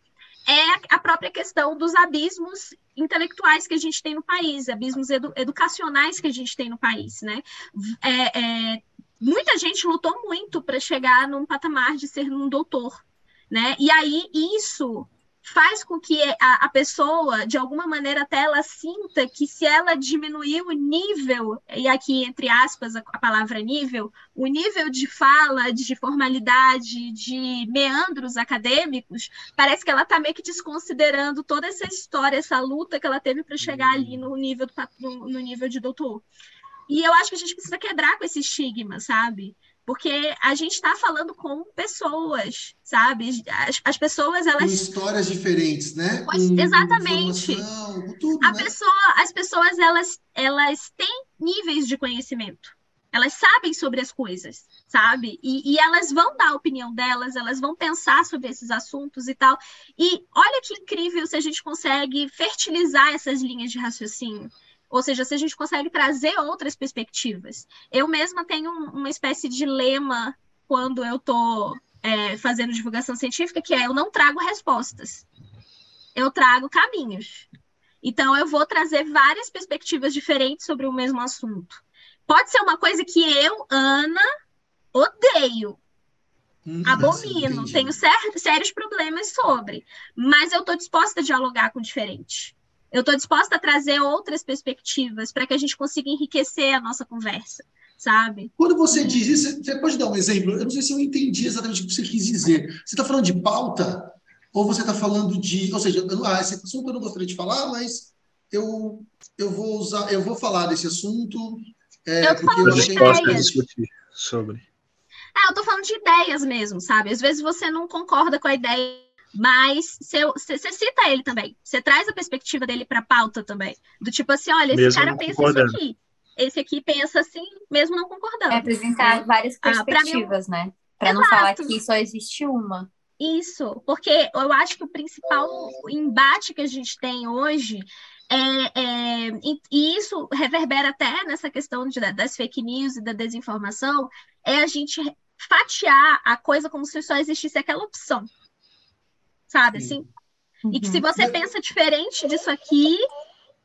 é a própria questão dos abismos intelectuais que a gente tem no país, abismos edu educacionais que a gente tem no país, né? É, é, muita gente lutou muito para chegar num patamar de ser um doutor, né? E aí isso faz com que a, a, pessoa, de alguma maneira, até ela sinta que se ela diminuir o nível, e aqui entre aspas a, a palavra nível, o nível de fala, de formalidade, de meandros acadêmicos, parece que ela está meio que desconsiderando toda essa história, essa luta que ela teve para chegar ali no nível, do, no, no nível de doutor. E eu acho que a gente precisa quebrar com esse estigma, sabe? Porque a gente está falando com pessoas, sabe? As, as pessoas elas com histórias diferentes, né? Com, exatamente. Com tudo, a né? pessoa, as pessoas elas elas têm níveis de conhecimento. Elas sabem sobre as coisas, sabe? E, e elas vão dar a opinião delas, elas vão pensar sobre esses assuntos e tal. E olha que incrível se a gente consegue fertilizar essas linhas de raciocínio. Ou seja, se a gente consegue trazer outras perspectivas. Eu mesma tenho uma espécie de lema quando eu estou é, fazendo divulgação científica, que é eu não trago respostas, eu trago caminhos. Então, eu vou trazer várias perspectivas diferentes sobre o mesmo assunto. Pode ser uma coisa que eu, Ana, odeio, hum, abomino, tenho sérios problemas sobre, mas eu estou disposta a dialogar com o diferente. Eu estou disposta a trazer outras perspectivas para que a gente consiga enriquecer a nossa conversa, sabe? Quando você diz isso, você pode dar um exemplo? Eu não sei se eu entendi exatamente o que você quis dizer. Você está falando de pauta ou você está falando de, ou seja, ah, esse assunto eu não gostaria de falar, mas eu eu vou usar, eu vou falar desse assunto é, eu porque eu achei que discutir sobre. Ah, eu tô falando de ideias mesmo, sabe? Às vezes você não concorda com a ideia, mas você cita ele também. Você traz a perspectiva dele para a pauta também. Do tipo assim, olha, esse cara pensa isso aqui. Esse aqui pensa assim, mesmo não concordando. É apresentar né? várias perspectivas, ah, pra mim, né? Para não falar que só existe uma. Isso, porque eu acho que o principal embate que a gente tem hoje é, é, e isso reverbera até nessa questão de, das fake news e da desinformação, é a gente fatiar a coisa como se só existisse aquela opção. Sabe Sim. assim? Uhum. E que se uhum. você pensa diferente disso aqui,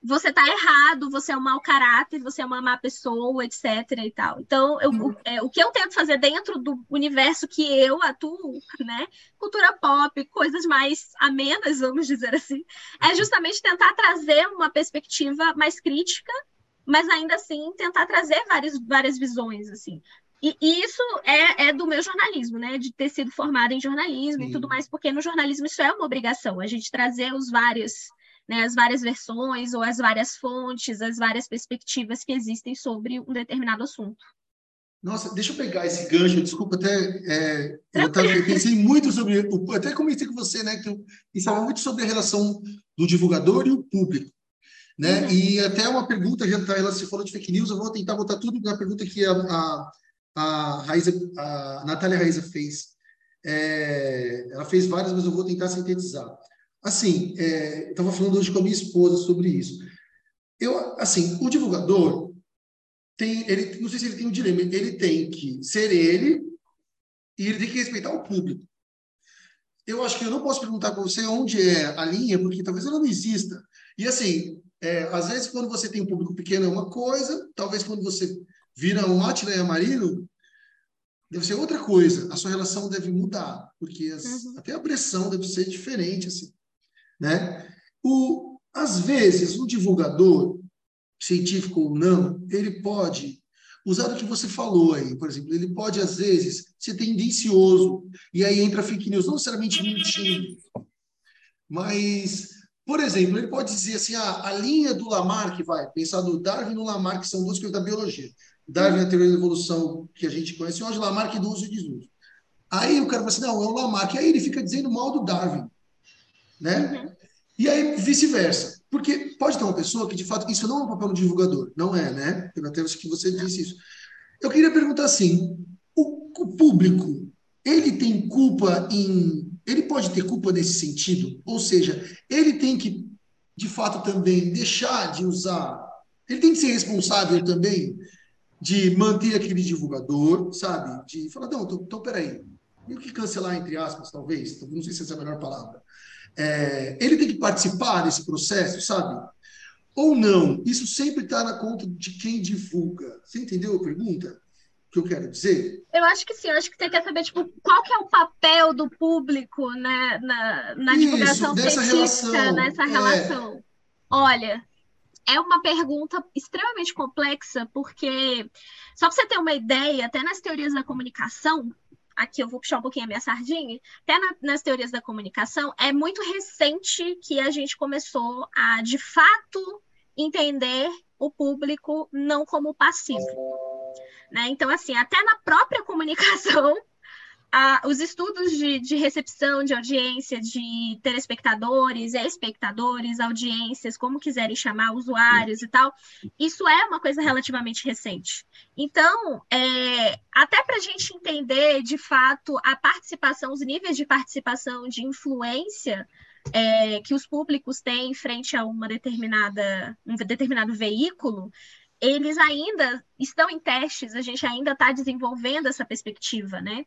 você tá errado, você é um mau caráter, você é uma má pessoa, etc. e tal. Então, eu, uhum. o, é, o que eu tento fazer dentro do universo que eu atuo, né? Cultura pop, coisas mais amenas, vamos dizer assim, é justamente tentar trazer uma perspectiva mais crítica, mas ainda assim tentar trazer várias, várias visões, assim. E, isso é, é, do meu jornalismo, né? De ter sido formada em jornalismo Sim. e tudo mais, porque no jornalismo isso é uma obrigação, a gente trazer os vários né, as várias versões ou as várias fontes, as várias perspectivas que existem sobre um determinado assunto. Nossa, deixa eu pegar esse gancho, desculpa, até é, eu, tava, pensei muito sobre, até comentei com você, né, que eu pensava muito sobre a relação do divulgador e o público, né, uhum. e até uma pergunta, já tá, ela se falou de fake news, eu vou tentar botar tudo na pergunta que a, a, a, Raíza, a Natália Raíza fez, é, ela fez várias, mas eu vou tentar sintetizar. Assim, é, estava falando hoje com a minha esposa sobre isso. Eu, assim, o divulgador tem, ele, não sei se ele tem um dilema, ele tem que ser ele e ele tem que respeitar o público. Eu acho que eu não posso perguntar para você onde é a linha, porque talvez ela não exista. E assim, é, às vezes quando você tem um público pequeno é uma coisa, talvez quando você vira um Atila e Amarino, deve ser outra coisa. A sua relação deve mudar, porque as, uhum. até a pressão deve ser diferente, assim. Né? O, às vezes, o divulgador, científico ou não, ele pode usar o que você falou aí, por exemplo, ele pode, às vezes, ser tendencioso, e aí entra fake news, não necessariamente mentindo, mas, por exemplo, ele pode dizer assim, ah, a linha do Lamarck, vai, pensar no Darwin e no Lamarck, que são duas coisas da biologia. Darwin é a teoria da evolução que a gente conhece hoje, Lamarck do uso e desuso. Aí o cara fala assim, não, é o Lamarck, aí ele fica dizendo mal do Darwin né? Uhum. E aí vice-versa. Porque pode ter uma pessoa que, de fato, isso não é um papel do divulgador, não é, né? Eu até acho que você disse isso. Eu queria perguntar assim: o, o público, ele tem culpa em. Ele pode ter culpa nesse sentido? Ou seja, ele tem que, de fato, também deixar de usar. Ele tem que ser responsável também de manter aquele divulgador, sabe? De falar, não, então, peraí. Meio que cancelar, entre aspas, talvez. Não sei se essa é a melhor palavra é, ele tem que participar desse processo, sabe? Ou não? Isso sempre está na conta de quem divulga. Você entendeu a pergunta? que eu quero dizer? Eu acho que sim, eu acho que você quer saber, tipo, qual que é o papel do público né, na, na Isso, divulgação científica, relação. nessa é. relação. Olha, é uma pergunta extremamente complexa, porque, só para você ter uma ideia, até nas teorias da comunicação, aqui eu vou puxar um pouquinho a minha sardinha, até na, nas teorias da comunicação, é muito recente que a gente começou a, de fato, entender o público não como passivo. Né? Então, assim, até na própria comunicação, a, os estudos de, de, recepção de audiência de telespectadores, espectadores, audiências, como quiserem chamar, usuários e tal, isso é uma coisa relativamente recente. Então, é, até para a gente entender de fato a participação, os níveis de participação de influência é, que os públicos têm frente a uma determinada, um determinado veículo, eles ainda estão em testes, a gente ainda está desenvolvendo essa perspectiva, né?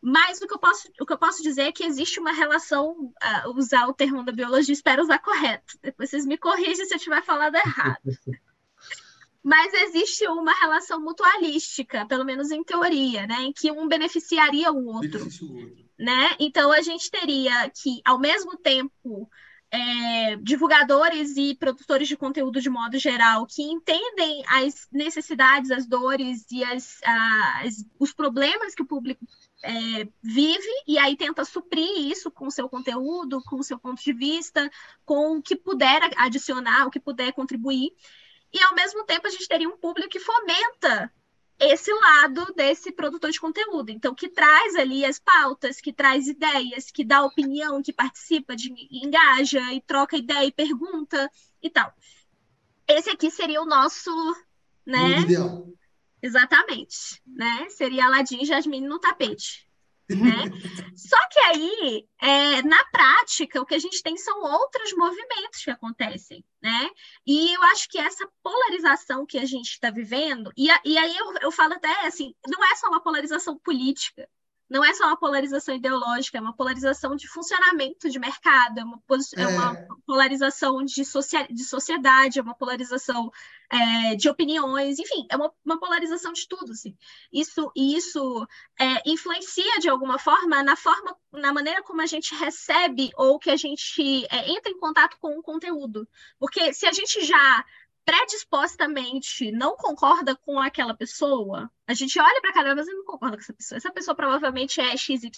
Mas o que, eu posso, o que eu posso dizer é que existe uma relação, uh, usar o termo da biologia, espero usar correto. Depois vocês me corrigem se eu tiver falado errado. mas existe uma relação mutualística, pelo menos em teoria, né, em que um beneficiaria o outro, o outro. né? Então a gente teria que, ao mesmo tempo, é, divulgadores e produtores de conteúdo de modo geral que entendem as necessidades, as dores e as, as os problemas que o público é, vive e aí tenta suprir isso com o seu conteúdo, com o seu ponto de vista, com o que puder adicionar, o que puder contribuir. E ao mesmo tempo a gente teria um público que fomenta esse lado desse produtor de conteúdo. Então, que traz ali as pautas, que traz ideias, que dá opinião, que participa, de, engaja e troca ideia e pergunta e tal. Esse aqui seria o nosso, né? Ideal. Exatamente, né? Seria Aladim e Jasmine no tapete. Né? Só que aí, é, na prática, o que a gente tem são outros movimentos que acontecem, né? E eu acho que essa polarização que a gente está vivendo, e, e aí eu, eu falo até assim, não é só uma polarização política, não é só uma polarização ideológica, é uma polarização de funcionamento de mercado, é uma, é uma é. polarização de, socia de sociedade, é uma polarização é, de opiniões, enfim, é uma, uma, polarização de tudo. Assim. Isso, isso é, influencia de alguma forma na forma, na maneira como a gente recebe ou que a gente é, entra em contato com o conteúdo. Porque se a gente já predispostamente não concorda com aquela pessoa, a gente olha para cada vez e não concorda com essa pessoa. Essa pessoa provavelmente é XYZ.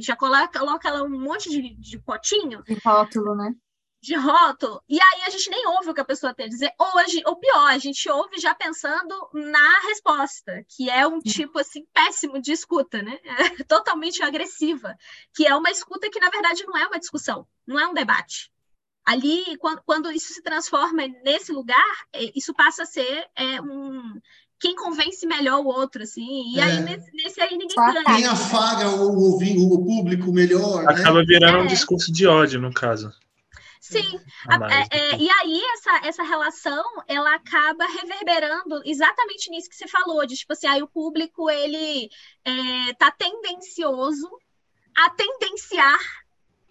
Já coloca, coloca ela um monte de, de potinho. De rótulo, né? De rótulo. E aí a gente nem ouve o que a pessoa tem a dizer. Ou, ou pior, a gente ouve já pensando na resposta, que é um tipo assim péssimo de escuta, né? É totalmente agressiva. Que é uma escuta que, na verdade, não é uma discussão, não é um debate ali, quando, quando, isso se transforma nesse lugar, é, isso passa a ser é, um quem convence melhor o outro, assim, e é. aí nesse, nesse, aí ninguém ganha. Quem afaga o, o, o público melhor, né? Acaba né? virando é. um discurso de ódio, no caso. Sim, é, é, e aí essa, essa relação, ela acaba reverberando exatamente nisso que você falou, de tipo assim, aí o público, ele é, tá tendencioso a tendenciar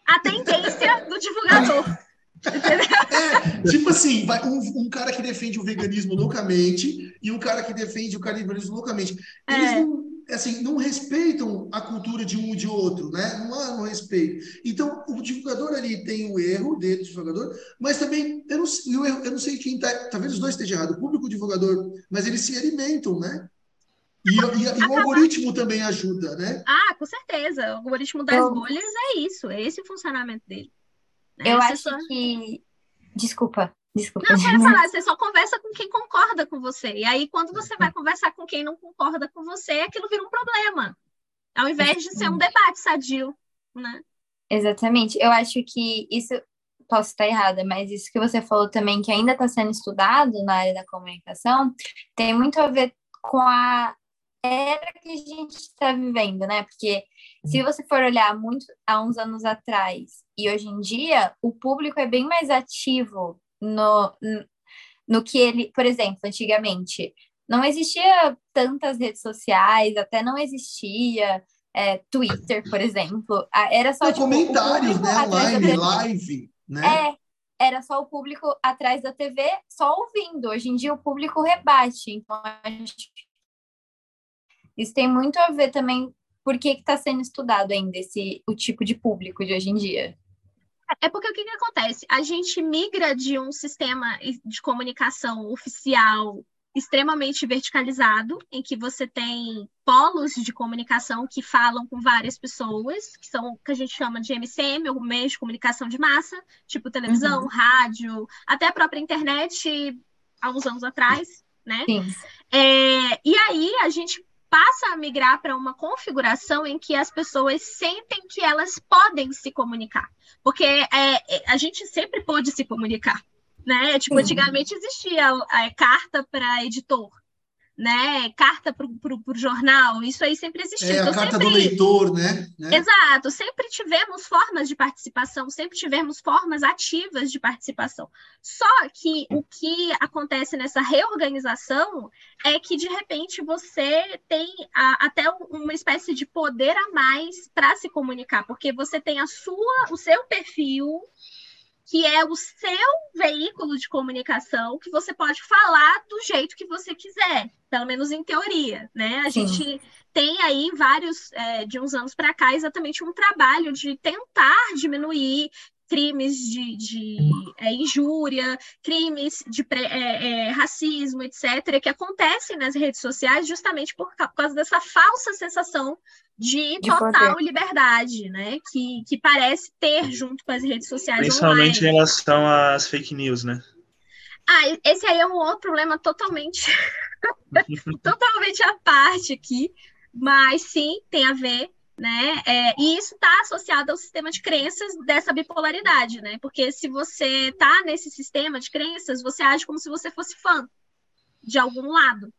a tendência do divulgador. É, tipo assim, vai um, um, cara que defende o veganismo loucamente e um cara que defende o canibalismo loucamente. Eles é. não, assim, não respeitam a cultura de um e de outro, né? Não há um respeito. Então, o divulgador ali tem o erro dele, o divulgador, mas também, eu não, eu, eu não sei quem tá, talvez os dois estejam errados, o público o divulgador, mas eles se alimentam, né? E, e, e, o algoritmo também ajuda, né? Ah, com certeza. O algoritmo das então, bolhas é isso, é esse o funcionamento dele. Né? Eu acho só... que. Desculpa, desculpa. Não, você, falar, você só conversa com quem concorda com você. E aí, quando você vai conversar com quem não concorda com você, aquilo vira um problema. Ao invés de ser um debate sadio, né? Exatamente. Eu acho que isso posso estar errada, mas isso que você falou também, que ainda está sendo estudado na área da comunicação, tem muito a ver com a era que a gente está vivendo, né? Porque se você for olhar muito há uns anos atrás e hoje em dia, o público é bem mais ativo no, no que ele, por exemplo, antigamente não existia tantas redes sociais, até não existia é, Twitter, por exemplo. Era só tipo, comentários, né? Live, live, né? É, era só o público atrás da TV, só ouvindo. Hoje em dia o público rebate. Então a gente isso tem muito a ver também por que está sendo estudado ainda esse, o tipo de público de hoje em dia. É porque o que, que acontece? A gente migra de um sistema de comunicação oficial extremamente verticalizado, em que você tem polos de comunicação que falam com várias pessoas, que são o que a gente chama de MCM, ou meio de comunicação de massa, tipo televisão, uhum. rádio, até a própria internet há uns anos atrás, né? Sim. É, e aí a gente passa a migrar para uma configuração em que as pessoas sentem que elas podem se comunicar. Porque é, é a gente sempre pôde se comunicar. Né? Tipo, antigamente existia a, a carta para editor. Né? Carta para o jornal, isso aí sempre existiu. É, a então, carta sempre... do leitor, né? né? Exato, sempre tivemos formas de participação, sempre tivemos formas ativas de participação. Só que o que acontece nessa reorganização é que, de repente, você tem a, até uma espécie de poder a mais para se comunicar, porque você tem a sua, o seu perfil que é o seu veículo de comunicação que você pode falar do jeito que você quiser, pelo menos em teoria, né? A Sim. gente tem aí vários, é, de uns anos para cá, exatamente um trabalho de tentar diminuir crimes de, de é, injúria, crimes de é, é, racismo, etc., que acontecem nas redes sociais justamente por, por causa dessa falsa sensação de, de total poder. liberdade, né? Que, que parece ter junto com as redes sociais. Principalmente online. em relação às fake news, né? Ah, esse aí é um outro problema totalmente, totalmente à parte aqui, mas sim tem a ver né? É, e isso está associado ao sistema de crenças dessa bipolaridade, né? Porque se você está nesse sistema de crenças, você age como se você fosse fã de algum lado.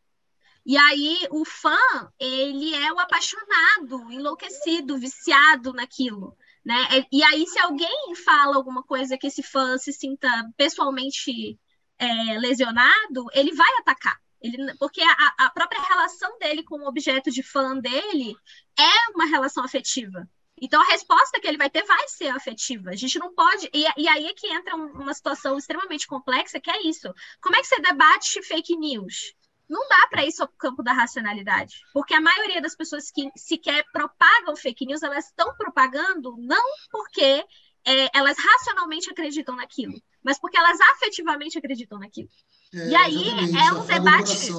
E aí o fã, ele é o apaixonado, enlouquecido, viciado naquilo, né? E aí se alguém fala alguma coisa que esse fã se sinta pessoalmente é, lesionado, ele vai atacar. Ele, porque a, a própria relação dele com o objeto de fã dele é uma relação afetiva. Então, a resposta que ele vai ter vai ser afetiva. A gente não pode. E, e aí é que entra uma situação extremamente complexa, que é isso. Como é que você debate fake news? Não dá para isso ao campo da racionalidade. Porque a maioria das pessoas que sequer propagam fake news, elas estão propagando não porque é, elas racionalmente acreditam naquilo, mas porque elas afetivamente acreditam naquilo. É, e aí é um debate.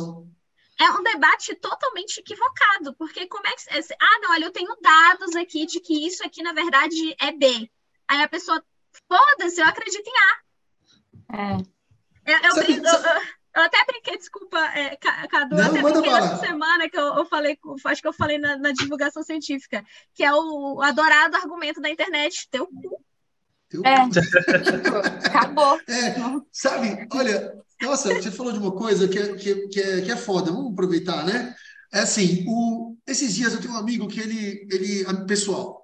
É um debate totalmente equivocado, porque como é que. Ah, não, olha, eu tenho dados aqui de que isso aqui, na verdade, é B. Aí a pessoa, foda-se, eu acredito em A. É. Eu, eu, sabe, eu, sabe... eu até brinquei, desculpa, é, Cadu, não, até brinquei essa semana que eu, eu, falei, acho que eu falei na, na, divulgação científica, que é o adorado argumento da internet, teu cu. Teu é. Acabou. É, sabe, olha, nossa, você falou de uma coisa que é, que, que, é, que é foda, vamos aproveitar, né? É assim, o, esses dias eu tenho um amigo que ele, ele pessoal,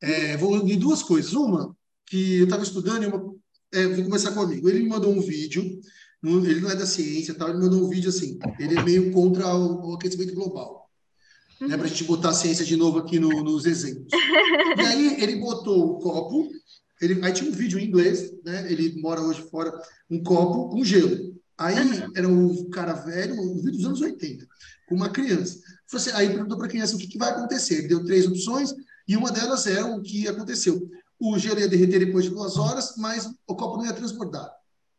é, vou em duas coisas. Uma, que eu estava estudando, uma, é, vou começar com um amigo. Ele me mandou um vídeo, ele não é da ciência, tal, ele mandou um vídeo assim, ele é meio contra o, o aquecimento global. Né, para a gente botar a ciência de novo aqui no, nos exemplos. E aí ele botou o copo ele, aí tinha um vídeo em inglês, né? Ele mora hoje fora, um copo com gelo. Aí era um cara velho, um vídeo dos anos 80, com uma criança. Assim, aí perguntou para a criança o que, que vai acontecer. Ele deu três opções e uma delas era o que aconteceu. O gelo ia derreter depois de duas horas, mas o copo não ia transbordar.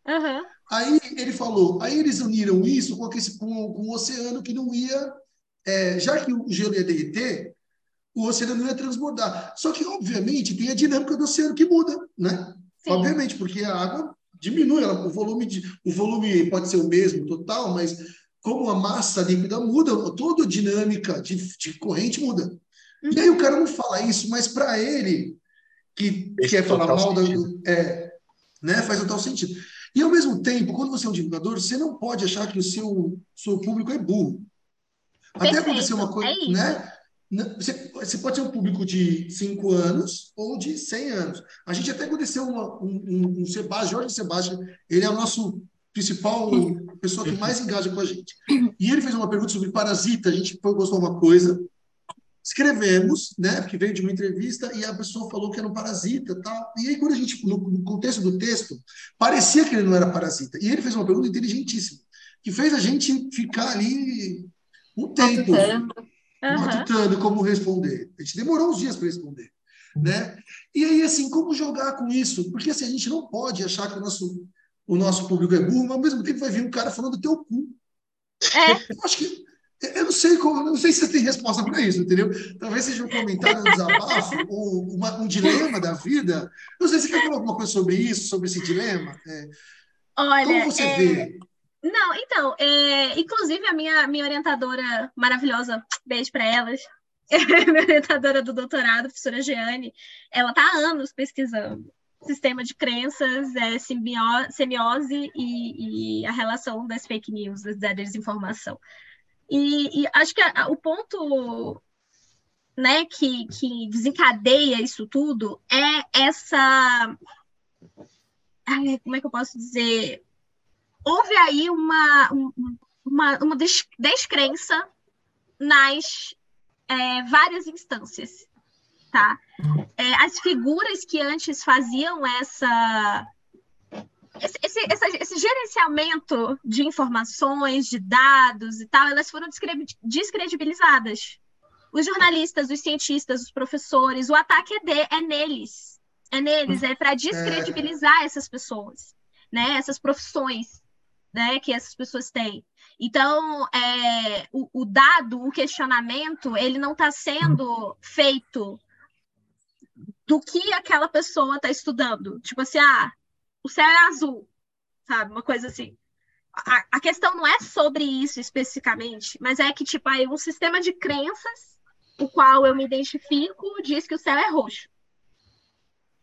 Uhum. Aí ele falou, aí eles uniram isso com, aquele, com, com o oceano que não ia, é, já que o gelo ia derreter, o oceano não ia transbordar. Só que, obviamente, tem a dinâmica do oceano que muda, né? Sim. Obviamente, porque a água diminui, ela, o, volume de, o volume pode ser o mesmo total, mas como a massa líquida muda, toda a dinâmica de, de corrente muda. Uhum. E aí o cara não fala isso, mas para ele, que Esse quer falar mal da. É, né, faz total sentido. E ao mesmo tempo, quando você é um divulgador, você não pode achar que o seu, seu público é burro. Até acontecer uma coisa, é né? Você, você pode ser um público de 5 anos ou de 100 anos. A gente até aconteceu uma, um, um, um Sebastião, Jorge Sebastião, ele é o nosso principal pessoa que mais engaja com a gente. E ele fez uma pergunta sobre parasita, a gente gostou uma coisa, escrevemos, né, porque veio de uma entrevista e a pessoa falou que era um parasita, tal. E aí quando a gente no, no contexto do texto, parecia que ele não era parasita. E ele fez uma pergunta inteligentíssima, que fez a gente ficar ali um tempo uhum. matutando como responder. A gente demorou uns dias para responder. Né? E aí, assim, como jogar com isso? Porque assim, a gente não pode achar que o nosso, o nosso público é burro, mas ao mesmo tempo vai vir um cara falando do teu cu. É. Eu acho que. Eu não sei como, não sei se você tem resposta para isso, entendeu? Talvez seja um comentário, um desabafo, ou uma, um dilema da vida. Não sei se você quer falar alguma coisa sobre isso, sobre esse dilema. É, Olha, como você é... vê? Não, então, é, inclusive a minha, minha orientadora maravilhosa, beijo para elas, minha orientadora do doutorado, professora Jeane, ela está há anos pesquisando sistema de crenças, é, simbiose, semiose e, e, a relação das fake news, da desinformação. E, e acho que a, o ponto né, que, que desencadeia isso tudo é essa. Como é que eu posso dizer? Houve aí uma, uma, uma descrença nas é, várias instâncias, tá? É, as figuras que antes faziam essa esse, esse, esse, esse, gerenciamento de informações, de dados e tal, elas foram descredibilizadas. Os jornalistas, os cientistas, os professores, o ataque é, de, é neles. É neles, é para descredibilizar essas pessoas, né? Essas profissões né, que essas pessoas têm. Então, é, o, o dado, o questionamento, ele não está sendo feito do que aquela pessoa está estudando. Tipo assim, ah, o céu é azul, sabe? Uma coisa assim. A, a, questão não é sobre isso especificamente, mas é que, tipo, aí um sistema de crenças, o qual eu me identifico, diz que o céu é roxo.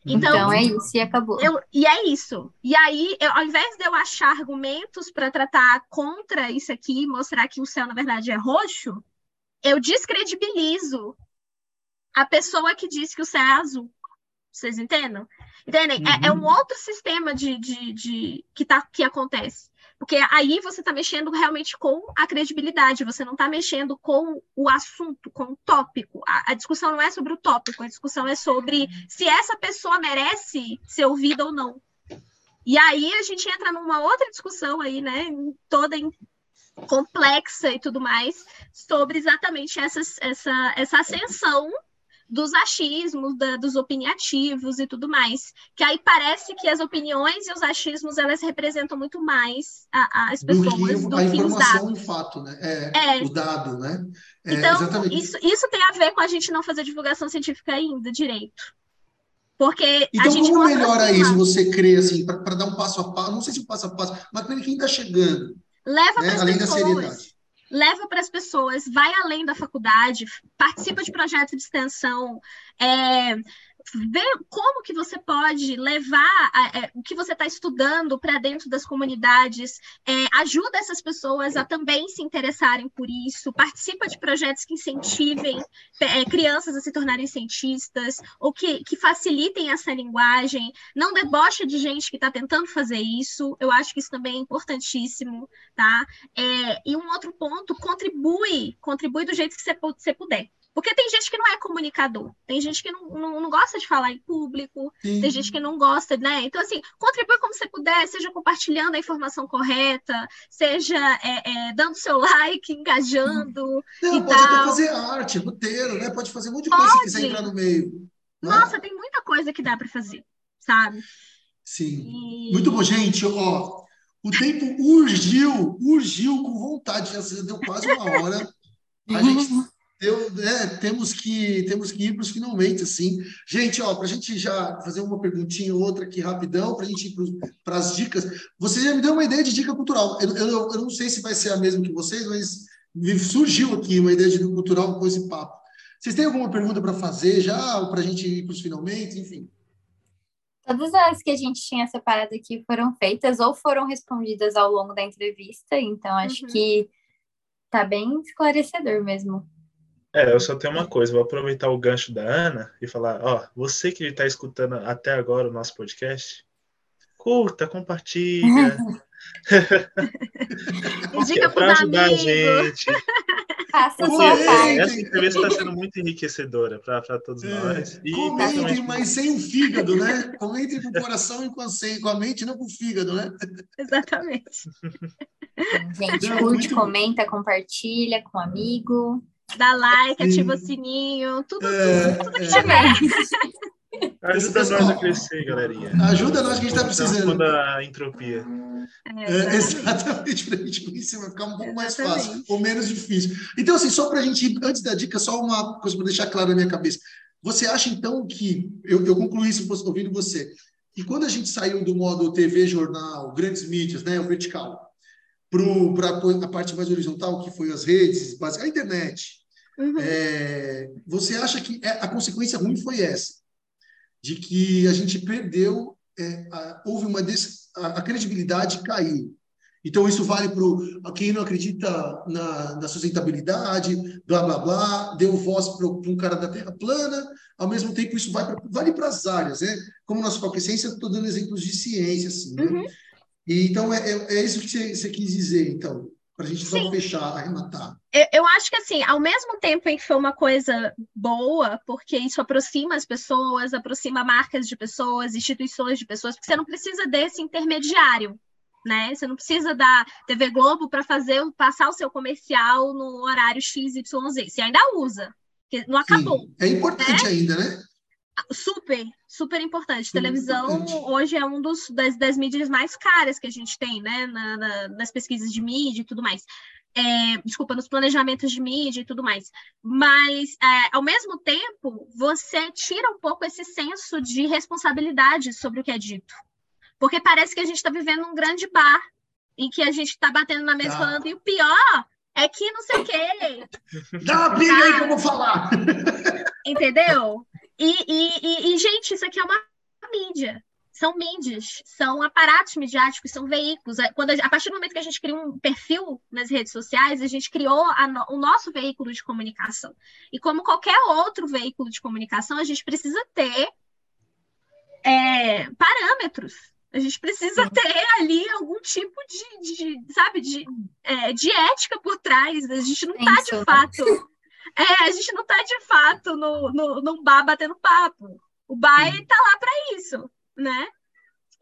Então, então, é isso e acabou. Eu, e é isso. E aí, eu, ao invés de eu achar argumentos para tratar contra isso aqui, mostrar que o céu, na verdade, é roxo, eu descredibilizo a pessoa que disse que o céu é azul. Vocês entendem? Entendem? Uhum. É, é, um uhum. outro sistema de, de, de, que, tá, que acontece. Porque aí você está mexendo realmente com a credibilidade, você não está mexendo com o assunto, com o tópico. A, a, discussão não é sobre o tópico, a discussão é sobre se essa pessoa merece ser ouvida ou não. E aí a gente entra numa outra discussão aí, né, toda em, complexa e tudo mais, sobre exatamente essa, essa, essa ascensão dos achismos, da, dos opiniativos e tudo mais. Que aí parece que as opiniões e os achismos elas representam muito mais a, as pessoas do que, do a que informação e fato, né? É, é, O dado, né? É, então, isso, isso tem a ver com a gente não fazer divulgação científica ainda direito. Porque então, como melhora isso? Você crê, assim, para dar um passo a passo, não sei se um passo a passo, mas para quem está chegando. Leva né? para Além pessoas. Leva para as pessoas, vai além da faculdade, participa de projetos de extensão, é, ver como que você pode levar a, é, o que você está estudando para dentro das comunidades, é, ajuda essas pessoas a também se interessarem por isso, participa de projetos que incentivem é, crianças a se tornarem cientistas, ou que, que facilitem essa linguagem, não debocha de gente que está tentando fazer isso, eu acho que isso também é importantíssimo, tá? É, e um outro ponto, contribui, contribui do jeito que você, você puder. Porque tem gente que não é comunicador, tem gente que não, não, não gosta de falar em público, Sim. tem gente que não gosta, né? Então, assim, contribui como você puder, seja compartilhando a informação correta, seja é, é, dando seu like, engajando. Não, pode tal. até fazer arte, roteiro, né? Pode fazer um monte de coisa se quiser entrar no meio. Né? Nossa, tem muita coisa que dá para fazer, sabe? Sim. E... Muito bom, gente. Ó, o tempo urgiu, urgiu com vontade, já deu quase uma hora. A gente eu, é, temos que temos que ir para os finalmente, assim. Gente, ó, para a gente já fazer uma perguntinha ou outra aqui rapidão, para a gente ir para as dicas. Você já me deu uma ideia de dica cultural. Eu, eu, eu, não sei se vai ser a mesma que vocês, mas me surgiu aqui uma ideia de dica cultural com esse papo. Vocês têm alguma pergunta para fazer já, ou para a gente ir para os finalmente, enfim? Todas as que a gente tinha separado aqui foram feitas ou foram respondidas ao longo da entrevista, então acho uhum. que tá bem esclarecedor mesmo. É, eu só tenho uma coisa, vou aproveitar o gancho da Ana e falar, ó, você que está escutando até agora o nosso podcast, curta, compartilha. Dica para ajudar amigos. a gente. Faça sua parte. Essa entrevista está sendo muito enriquecedora para todos é. nós. E Comentem, mas sem o fígado, né? Comentem com o coração e com a, com a mente, não com o fígado, né? Exatamente. Gente, curte, comenta, compartilha com um amigo dá like, ativa o sininho, tudo, é, tudo, tudo que é. tiver. Ajuda nós a crescer, galerinha. Ajuda nós que a gente está precisando. Da entropia. É, exatamente, para a gente conhecer, vai ficar um pouco mais fácil ou menos difícil. Então, assim, só para a gente, antes da dica, só uma coisa para deixar claro na minha cabeça. Você acha, então, que, eu, eu concluí isso ouvindo você, que quando a gente saiu do modo TV, jornal, grandes mídias, né, o vertical, para a parte mais horizontal, que foi as redes, a internet. Uhum. É, você acha que é, a consequência ruim foi essa? De que a gente perdeu, é, a, houve uma des, a, a, credibilidade caiu. Então, isso vale para quem não acredita na, na, sustentabilidade, blá, blá, blá, deu voz para um cara da Terra plana, ao mesmo tempo isso vai pra, vale para as áreas, né? Como nosso foco é ciência, estou dando exemplos de ciência, assim, né? Uhum. E, então, é, é, é, isso que você, você quis dizer, então, para a gente só Sim. fechar, arrematar. Eu, eu acho que, assim, ao mesmo tempo em que foi uma coisa boa, porque isso aproxima as pessoas, aproxima marcas de pessoas, instituições de pessoas, porque você não precisa desse intermediário, né? Você não precisa da TV Globo para fazer passar o seu comercial no horário XYZ. Você ainda usa, porque não acabou. Sim, é importante né? ainda, né? Super, super importante. Televisão hoje é um dos das, das, mídias mais caras que a gente tem, né? Na, na, nas pesquisas de mídia e tudo mais. É, desculpa, nos planejamentos de mídia e tudo mais. Mas, é, ao mesmo tempo, você tira um pouco esse senso de responsabilidade sobre o que é dito. Porque parece que a gente está vivendo um grande bar em que a gente está batendo na mesa tá. falando, e o pior é que não sei o quê. Dá uma briga tá. aí que eu vou falar. Entendeu? E, e, e, e, gente, isso aqui é uma mídia. São mídias, são aparatos midiáticos, são veículos. É, quando a, a, partir do momento que a gente cria um perfil nas redes sociais, a gente criou a, o nosso veículo de comunicação. E como qualquer outro veículo de comunicação, a gente precisa ter é, parâmetros a gente precisa Sim. ter ali algum tipo de, de sabe, de, é, de ética por trás. A gente não está de fato. É, a gente não está de fato no, no, num bar batendo papo. O bar está lá para isso, né?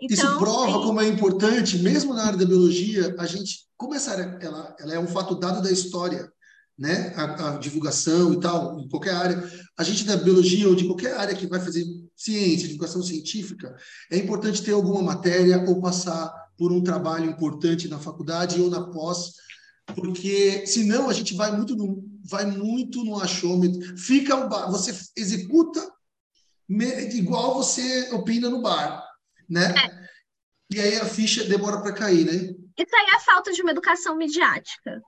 Então, isso prova como é importante, mesmo na área da biologia, a gente, como essa área ela, ela é um fato dado da história, né? A, a, divulgação e tal, em qualquer área. A gente da biologia ou de qualquer área que vai fazer ciência, divulgação científica, é importante ter alguma matéria ou passar por um trabalho importante na faculdade ou na pós, porque senão a gente vai muito no, vai muito no achômetro, fica o bar, você executa igual você opina no bar, né? É. E aí a ficha demora para cair, né? Isso aí é a falta de uma educação midiática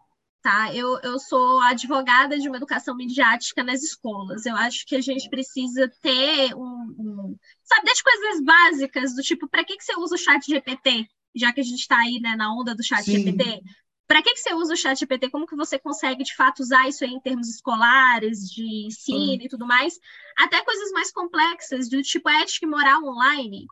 tá? Eu, eu sou advogada de uma educação midiática nas escolas. Eu acho que a gente precisa ter um, um sabe, desde coisas básicas, do tipo, para que, que você usa o chat GPT? Já que a gente está aí né, na onda do chat Sim. GPT. Para que, que você usa o chat GPT? Como que você consegue, de fato, usar isso em termos escolares, de ensino e tudo mais? Até coisas mais complexas, do tipo ética e moral online,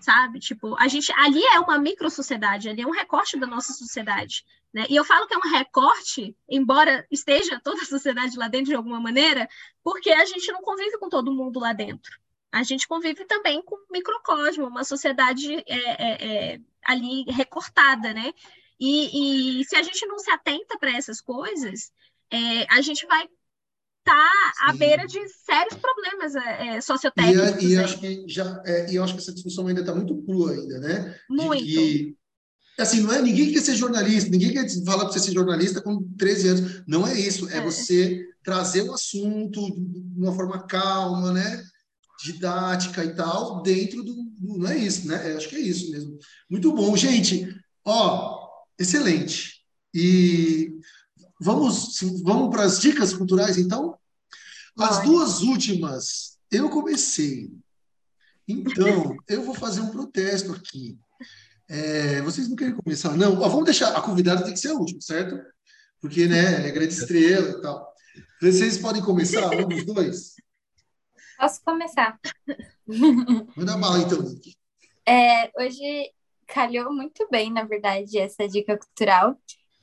sabe? Tipo, a gente ali é uma micro sociedade, ali é um recorte da nossa sociedade. Né? E eu falo que é um recorte, embora esteja toda a sociedade lá dentro de alguma maneira, porque a gente não convive com todo mundo lá dentro. A gente convive também com um microcosmo, uma sociedade é, é, é, ali recortada, né? E, e, se a gente não se atenta para essas coisas, é, a gente vai estar tá à beira de sérios problemas é, é sociotécnicos. E, e acho que já, é, e eu acho que essa discussão ainda está muito crua ainda, né? Muito. Que Assim, não é ninguém quer ser jornalista, ninguém quer falar para você ser jornalista com 13 anos. Não é isso, é, é você trazer o assunto de uma forma calma, né? Didática e tal, dentro do. Não é isso, né? Eu acho que é isso mesmo. Muito bom, gente. Ó, excelente. E vamos, vamos para as dicas culturais, então? As duas últimas, eu comecei. Então, eu vou fazer um protesto aqui. É, vocês não querem começar? Não, Ó, vamos deixar. A convidada tem que ser a última, certo? Porque, né, é grande estrela e tal. Vocês podem começar, um dos dois? Posso começar. Manda bala, então, Nick. É, hoje calhou muito bem, na verdade, essa dica cultural,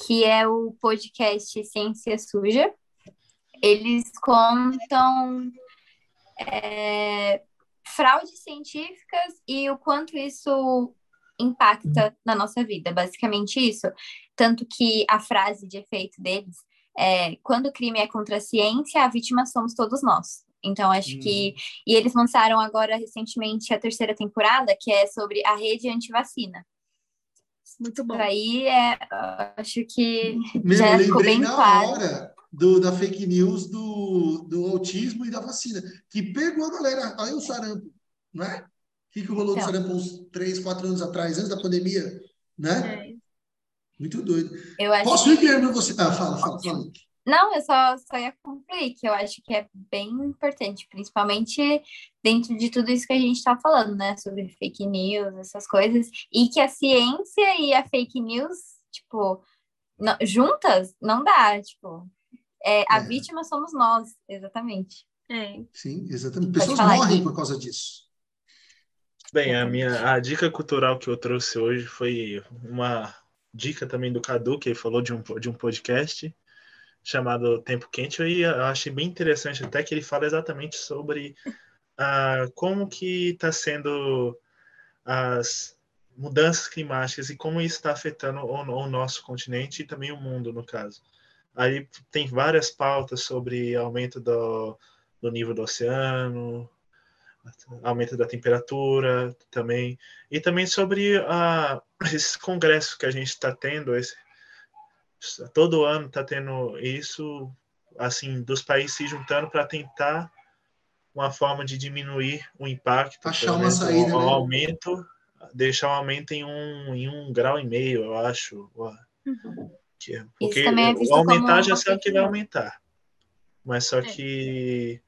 que é o podcast Ciência Suja. Eles contam é, fraudes científicas e o quanto isso impacta na nossa vida, basicamente isso. Tanto que a frase de efeito deles é: quando o crime é contra a ciência, a vítima somos todos nós. Então, acho hum. que. E eles lançaram agora recentemente a terceira temporada, que é sobre a rede antivacina. Muito bom. Aí, é, acho que Meu, já ficou bem na claro. Hora do, da fake news do, do autismo e da vacina, que pegou a galera. Aí o sarampo, não é? O que, que rolou então. do sarampo uns três, quatro anos atrás, antes da pandemia, né? É. Muito doido. Eu acho Posso ir, Guilherme? Você... Ah, fala, fala, fala. Não, eu só, só ia concluir que eu acho que é bem importante, principalmente dentro de tudo isso que a gente está falando, né? Sobre fake news, essas coisas, e que a ciência e a fake news Tipo, não, juntas não dá, tipo, é, a é. vítima somos nós, exatamente. É. Sim, exatamente. Pessoas morrem aqui. por causa disso. Bem, a minha a dica cultural que eu trouxe hoje foi uma dica também do Cadu, que ele falou de um, de um podcast chamado Tempo Quente. Eu achei bem interessante até que ele fala exatamente sobre uh, como que está sendo as mudanças climáticas e como isso está afetando o, o, nosso continente e também o mundo, no caso. Aí tem várias pautas sobre aumento do, do nível do oceano, aumento da temperatura também, e também sobre uh, esses congressos que a gente está tendo, esse, todo ano está tendo isso, assim, dos países se juntando para tentar uma forma de diminuir o impacto, achar uma saída, o, o né? aumento, deixar o aumento em um, em um grau e meio, eu acho. Uhum. Que, é, porque é aumentar já sabe que vai aumentar, mas só é. que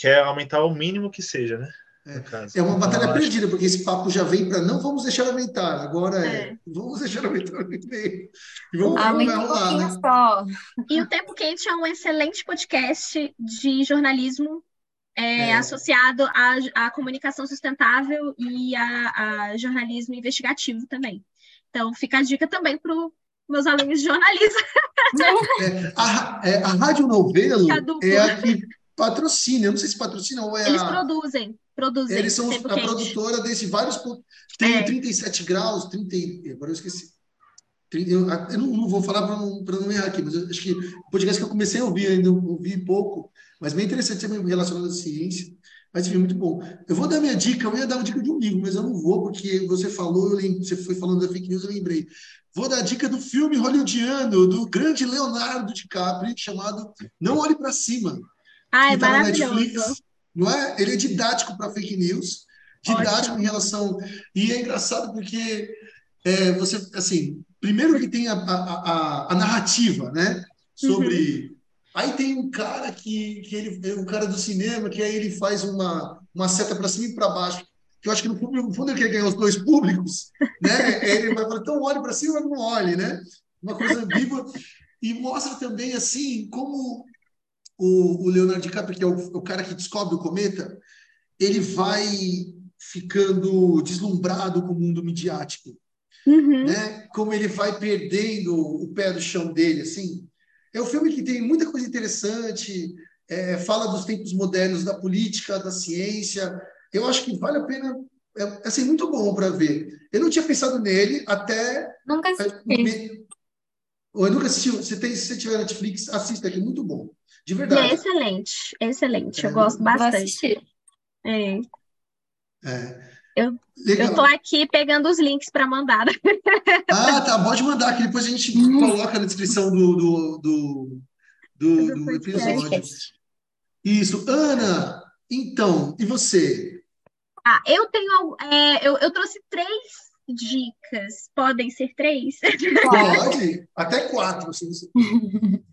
quer aumentar o mínimo que seja, né? É, é uma batalha então, perdida, porque esse papo já vem para não vamos deixar aumentar, agora é, é vamos deixar aumentar no E vamos Aumenta um pouquinho né? só. E o Tempo Quente é um excelente podcast de jornalismo é, é. associado à, à, comunicação sustentável e a, a, jornalismo investigativo também. Então, fica a dica também para os meus alunos de jornalismo. É, a, é, a Rádio Novelo é a que patrocina, eu não sei se patrocina ou é Eles a... produzem, produzem. Eles são a produtora desse vários tem é. 37 graus, 30, agora eu esqueci. 30, eu, eu não, não, vou falar para não, não errar aqui, mas eu acho que o podcast que eu comecei a ouvir ainda, ouvi pouco, mas bem interessante também relacionado à ciência. Mas enfim, muito bom. Eu vou dar minha dica, eu ia dar uma dica de um livro, mas eu não vou, porque você falou, lembro, você foi falando da fake news, eu lembrei. Vou dar a dica do filme hollywoodiano, do grande Leonardo DiCaprio, chamado Não Olhe para Cima. Ah, é tá maravilhoso. Não é? Ele é didático para fake news, didático em relação. E é engraçado porque é, você, assim, primeiro que tem a, a, a, a narrativa, né? Sobre. Uhum. Aí tem um cara que, que ele é um cara do cinema que aí ele faz uma, uma seta para cima e para baixo. Que eu acho que no fundo, no fundo ele quer ganhar os dois públicos, né? ele vai falar, então olhe para cima, não olhe, né? Uma coisa ambígua. E mostra também, assim, como o, o Leonardo DiCaprio, que é o, o cara que descobre o cometa, ele vai ficando deslumbrado com o mundo midiático, uhum. né? Como ele vai perdendo o pé do chão dele, assim. É um filme que tem muita coisa interessante, é, fala dos tempos modernos da política, da ciência. Eu acho que vale a pena, é assim, muito bom para ver. Eu não tinha pensado nele até. Nunca assisti. Eu nunca assisti. Se, tem, se você tiver Netflix, assista, que é muito bom. De verdade. É excelente, excelente. É, eu gosto bastante. É. é. Eu, eu tô aqui pegando os links para mandar. Ah, tá. Pode mandar, que depois a gente hum. coloca na descrição do, do, do, do, do episódio. Isso. Ana, então, e você? Ah, eu tenho. É, eu, eu trouxe três dicas. Podem ser três? Pode, até quatro. Assim.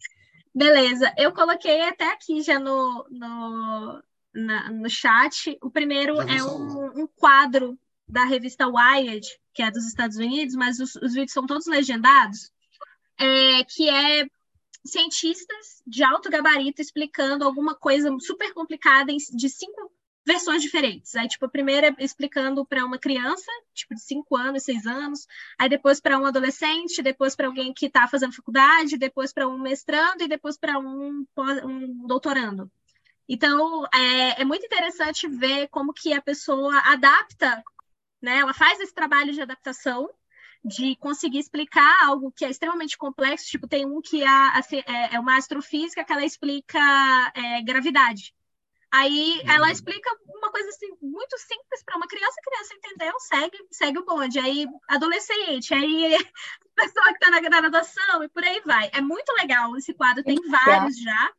Beleza, eu coloquei até aqui já no, no, na, no chat. O primeiro é um, um, quadro da revista Wired, que é dos Estados Unidos, mas os, os vídeos são todos legendados, é, que é cientistas de alto gabarito explicando alguma coisa super complicada de cinco versões diferentes. Aí, tipo, a primeira é explicando para uma criança, tipo, de 5 anos, 6 anos, aí depois para um adolescente, depois para alguém que está fazendo faculdade, depois para um mestrando e depois para um, um doutorando. Então, é, é muito interessante ver como que a pessoa adapta, né? Ela faz esse trabalho de adaptação de conseguir explicar algo que é extremamente complexo, tipo, tem um que é, é, uma astrofísica que ela explica é, gravidade. Aí ela uhum. explica uma coisa assim muito simples para uma criança, a criança entendeu, segue, segue o bonde. Aí adolescente, aí pessoa que está na graduação e por aí vai. É muito legal esse quadro, tem vários já.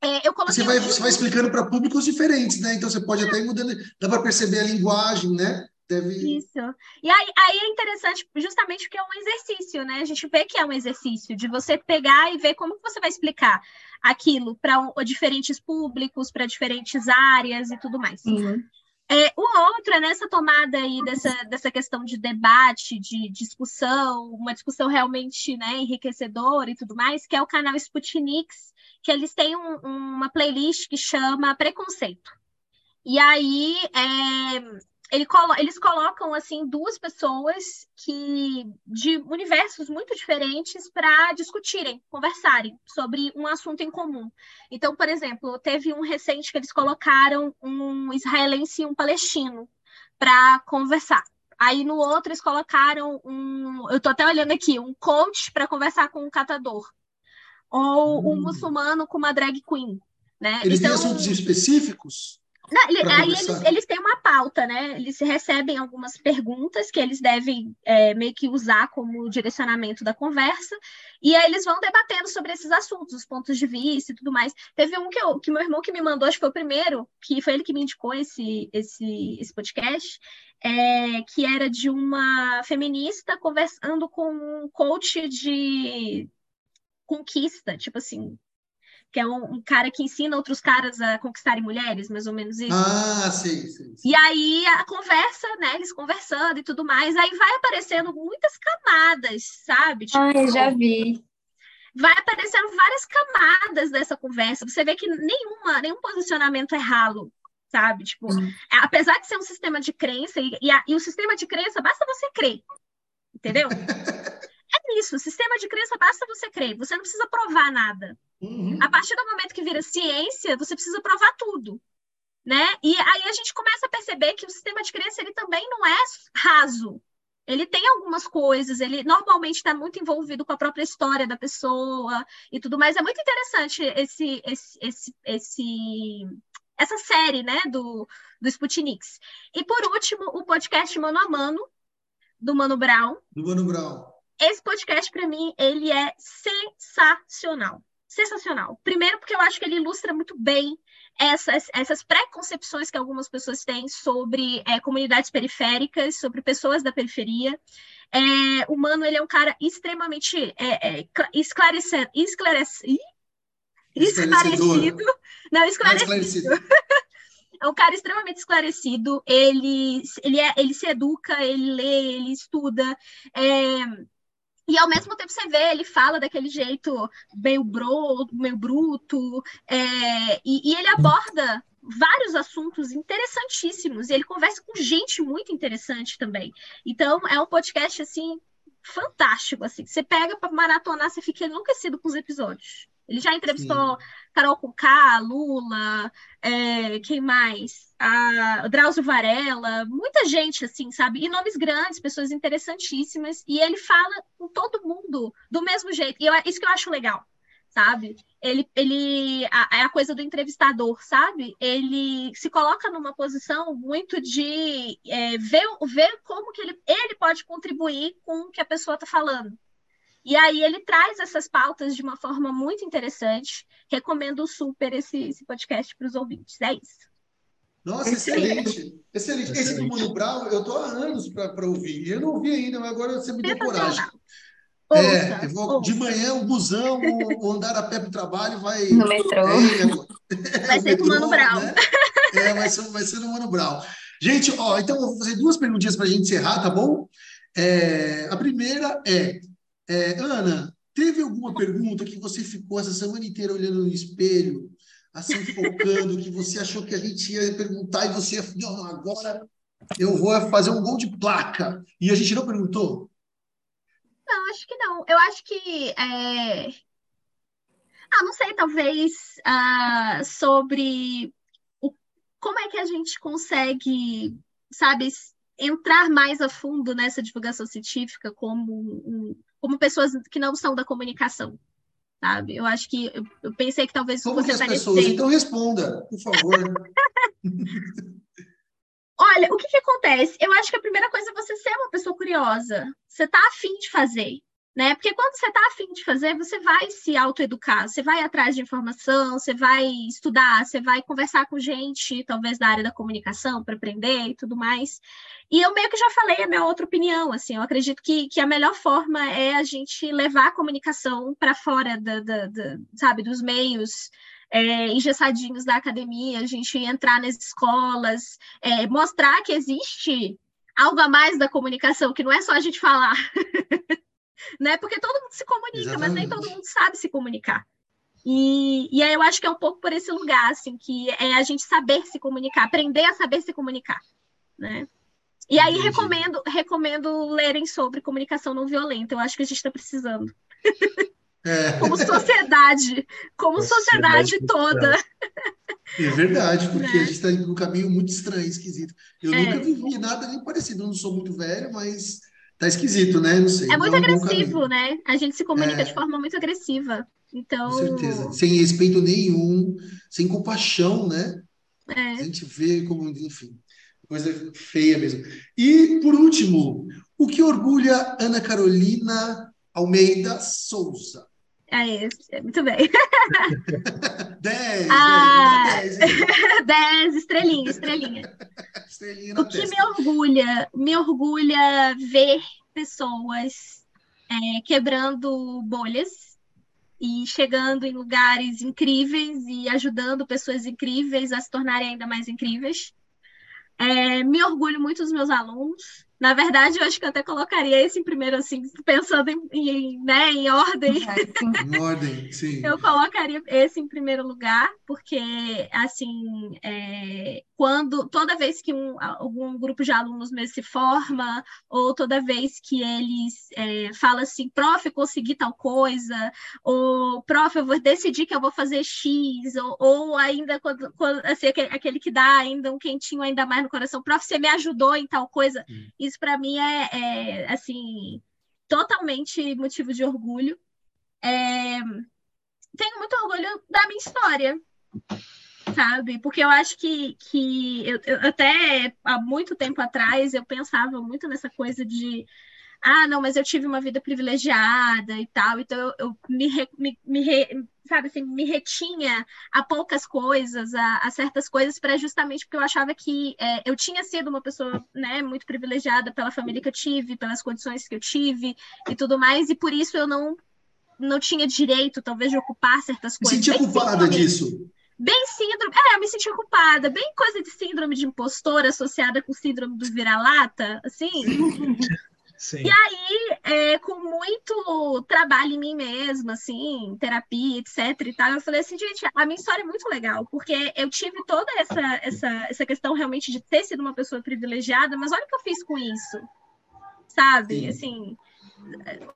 É, eu coloquei você, vai, você vai explicando para públicos diferentes, né? Então você pode até ir mudando, dá para perceber a linguagem, né? Isso. E aí, aí, é interessante justamente porque é um exercício, né? A gente vê que é um exercício de você pegar e ver como você vai explicar aquilo para um, diferentes públicos, para diferentes áreas e tudo mais. Uhum. É, o outro é nessa tomada aí dessa, dessa questão de debate, de discussão, uma discussão realmente né, enriquecedora e tudo mais, que é o canal Sputniks, que eles têm um, uma playlist que chama Preconceito. E aí é, ele colo eles colocam assim duas pessoas que de universos muito diferentes para discutirem, conversarem sobre um assunto em comum. Então, por exemplo, teve um recente que eles colocaram um israelense e um palestino para conversar. Aí no outro eles colocaram um, eu estou até olhando aqui, um coach para conversar com um catador. Ou hum. um muçulmano com uma drag queen, né? Eles então, têm assuntos específicos? Não, ele, aí eles, eles têm uma pauta, né? Eles recebem algumas perguntas que eles devem é, meio que usar como direcionamento da conversa, e aí eles vão debatendo sobre esses assuntos, os pontos de vista e tudo mais. Teve um que, eu, que meu irmão que me mandou, acho que foi o primeiro, que foi ele que me indicou esse, esse, esse podcast, é, que era de uma feminista conversando com um coach de conquista, tipo assim, que é um, um, cara que ensina outros caras a conquistarem mulheres, mais ou menos isso. Ah, sim, sim, sim. E aí a conversa, né? Eles conversando e tudo mais, aí vai aparecendo muitas camadas, sabe? Tipo, ah, eu já vi. Vai aparecendo várias camadas dessa conversa. Você vê que nenhuma, nenhum posicionamento é ralo, sabe? Tipo, hum. apesar de ser um sistema de crença, e, e, a, e o sistema de crença basta você crer, entendeu? isso, o sistema de crença basta você crer, você não precisa provar nada. Uhum. A partir do momento que vira ciência, você precisa provar tudo. Né? E aí a gente começa a perceber que o sistema de crença ele também não é raso. Ele tem algumas coisas, ele normalmente está muito envolvido com a própria história da pessoa e tudo mais. É muito interessante esse, esse, esse, esse essa série né, do, do Sputniks. E por último, o podcast Mano a Mano, do Mano Brown. Do Mano Brown. Esse podcast, para mim, ele é sensacional sensacional. Primeiro, porque eu acho que ele ilustra muito bem essas, essas preconcepções que algumas pessoas têm sobre é, comunidades periféricas, sobre pessoas da periferia. É, o Mano, ele é um cara extremamente é, é, esclarecido. Esclarecido. Não, esclarecido. é um cara extremamente esclarecido. Ele, ele, é, ele se educa, ele lê, ele estuda. É, e ao mesmo tempo você vê, ele fala daquele jeito meio, bro, meio bruto, é, e, e ele aborda vários assuntos interessantíssimos, e ele conversa com gente muito interessante também. Então, é um podcast, assim, fantástico, assim. Você pega para maratonar, você fica enlouquecido com os episódios. Ele já entrevistou Sim. Carol Conká, Lula, é, quem mais? A Drauzio Varela, muita gente, assim, sabe? E nomes grandes, pessoas interessantíssimas. E ele fala com todo mundo do mesmo jeito. E eu, isso que eu acho legal, sabe? Ele, ele é a, a, coisa do entrevistador, sabe? Ele se coloca numa posição muito de é, ver, ver como que ele, ele pode contribuir com o que a pessoa está falando. E aí ele traz essas pautas de uma forma muito interessante. Recomendo super esse, esse podcast para os ouvintes. É isso. Nossa, excelente. Excelente. Esse do Mano Brown, eu estou há anos para ouvir. Eu não ouvi ainda, mas agora você me deu coragem. é, vou, de manhã o busão, o, andar a pé para o trabalho vai. No metrô. É, vai ser com o Mano Brown. Né? É, vai ser, vai ser no Mano Brown. Gente, ó, então eu vou fazer duas perguntinhas para a gente encerrar, tá bom? É, a primeira é é, Ana, teve alguma pergunta que você ficou essa semana inteira olhando no espelho, assim, focando, que você achou que a gente ia perguntar e você ia falar, agora eu vou fazer um gol de placa. E a gente não perguntou? Não, acho que não. Eu acho que. É... Ah, não sei, talvez uh, sobre o... como é que a gente consegue, sabe, entrar mais a fundo nessa divulgação científica como um, como pessoas que não são da comunicação, sabe? Eu acho que eu, eu pensei que talvez como você as pessoas, então responda, por favor. Olha, o que, que acontece? Eu acho que a primeira coisa é você ser uma pessoa curiosa. Você tá afim de fazer né? Porque quando você está afim de fazer, você vai se autoeducar, você vai atrás de informação, você vai estudar, você vai conversar com gente, talvez da área da comunicação, para aprender e tudo mais. E eu meio que já falei a minha outra opinião, assim, eu acredito que, que a melhor forma é a gente levar a comunicação para fora da, da, da, sabe, dos meios é, engessadinhos da academia, a gente entrar nas escolas, é, mostrar que existe algo a mais da comunicação, que não é só a gente falar. né? Porque todo mundo se comunica, Exatamente. mas nem todo mundo sabe se comunicar. E, e aí eu acho que é um pouco por esse lugar, assim, que é a gente saber se comunicar, aprender a saber se comunicar, né? E aí Entendi. recomendo, recomendo lerem sobre comunicação não violenta. Eu acho que a gente está precisando. É. Como sociedade, como sociedade, sociedade toda. É verdade, porque né? a gente está em um caminho muito estranho, esquisito. Eu é. nunca vivi nada nem parecido. Eu não sou muito velho, mas tá esquisito, né? Não sei. É muito agressivo, né? A gente se comunica é. de forma muito agressiva. Então. Com certeza. Sem respeito nenhum, sem compaixão, né? É. A gente vê como, enfim, coisa feia mesmo. E, por último, o que orgulha Ana Carolina Almeida Souza? É esse, é, muito bem. 10, ah, 10, 10, estrelinha, estrelinha. estrelinha o que testa. me orgulha? Me orgulha ver pessoas é, quebrando bolhas e chegando em lugares incríveis e ajudando pessoas incríveis a se tornarem ainda mais incríveis. É, me orgulho muito dos meus alunos, na verdade, eu acho que eu até colocaria esse em primeiro, assim, pensando em, em, né, em ordem. Em ordem, sim. Eu colocaria esse em primeiro lugar, porque, assim, é, quando toda vez que um, algum grupo de alunos meus se forma, ou toda vez que eles é, falam assim, prof, eu consegui tal coisa, ou prof, eu vou decidir que eu vou fazer X, ou, ou ainda quando, quando assim, aquele, aquele, que dá ainda um quentinho ainda mais no coração, prof, você me ajudou em tal coisa. Hum isso para mim é, é, assim totalmente motivo de orgulho. É, tenho muito orgulho da minha história, sabe? Porque eu acho que, que eu, eu, até há muito tempo atrás eu pensava muito nessa coisa de ah, não, mas eu tive uma vida privilegiada e tal, então eu, eu me, me, me, sabe, assim, me retinha a poucas coisas, a, a certas coisas, para justamente porque eu achava que é, eu tinha sido uma pessoa, né, muito privilegiada pela família que eu tive, pelas condições que eu tive e tudo mais, e por isso eu não não tinha direito, talvez, de ocupar certas coisas. Me sentia culpada disso. Bem síndrome, é, eu me sentia culpada, bem coisa de síndrome de impostora associada com síndrome do vira-lata, assim. Sim. E aí, é, com muito trabalho em mim mesma, assim, terapia, etc e tal, eu falei assim, gente, a minha história é muito legal, porque eu tive toda essa, essa, essa questão realmente de ter sido uma pessoa privilegiada, mas olha o que eu fiz com isso, sabe? Sim. Assim,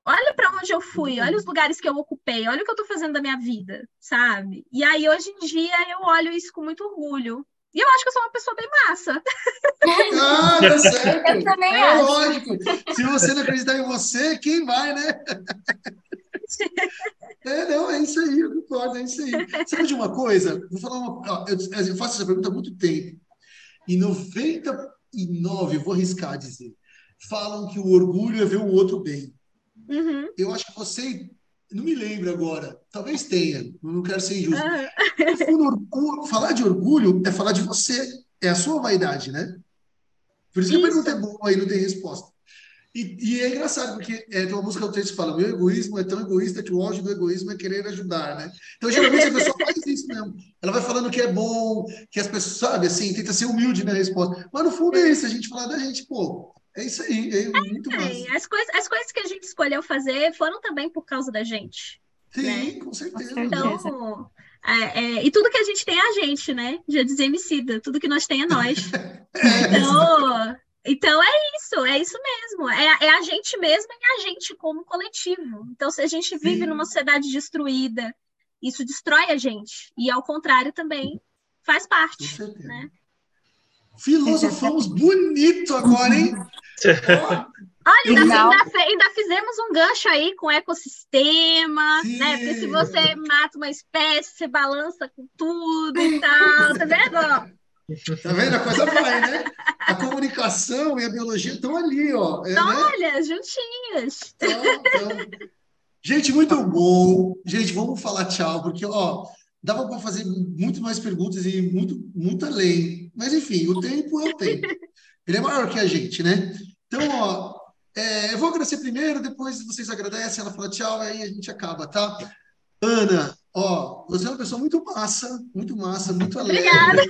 olha para onde eu fui, olha os lugares que eu ocupei, olha o que eu estou fazendo da minha vida, sabe? E aí, hoje em dia, eu olho isso com muito orgulho. E eu acho que eu sou uma pessoa bem massa. Ah, tá certo. Eu também é acho. lógico. Se você não acreditar em você, quem vai, né? É, não, é isso aí, eu concordo, é isso aí. Sabe de uma coisa? Vou falar uma. Eu, eu, faço essa pergunta há muito tempo. E 99, vou arriscar dizer, falam que o orgulho é ver o outro bem. Uhum. Eu acho que você não me lembro agora, talvez tenha, não quero ser injusto. Ah. falar de orgulho é falar de você, é a sua vaidade, né? Por isso que isso. a pergunta é boa e não tem resposta. E, e é engraçado, porque é, tem uma música que o texto fala: meu egoísmo é tão egoísta que o ódio do egoísmo é querer ajudar, né? Então, geralmente, a pessoa faz isso mesmo. Ela vai falando que é bom, que as pessoas, sabe, assim, tenta ser humilde na resposta. Mas, no fundo, é isso, a gente falar da gente, pô, é isso aí, é muito é, massa. As coisas, as coisas que a gente escolheu fazer foram também por causa da gente. Sim, né? com certeza. Então, é, é, e tudo que a gente tem é a gente, né? Já dizia Emicida, tudo que nós tem é nós. É. então, então é isso, é isso mesmo. É, é, a gente mesmo e a gente como coletivo. Então, se a gente vive Sim. numa sociedade destruída, isso destrói a gente. E ao contrário também faz parte. Né? Filosofamos bonito agora, hein? Olha, ainda, ainda, ainda, fizemos um gancho aí com ecossistema, Sim. né? Porque se você mata uma espécie, você balança com tudo e tal, tá vendo? Tá vendo? A coisa vai, né? A comunicação e a biologia estão ali, ó. É, né? Olha, juntinhas. Então, então... Gente, muito bom. Gente, vamos falar tchau, porque, ó, dava para fazer muito mais perguntas e muito, muito além. Mas, enfim, o tempo é o tempo. Ele é maior que a gente, né? Então, ó, é, eu vou agradecer primeiro, depois vocês agradecem, ela fala tchau, aí a gente acaba, tá? Ana, Ó, você é uma pessoa muito massa, muito massa, muito alegre. Obrigada.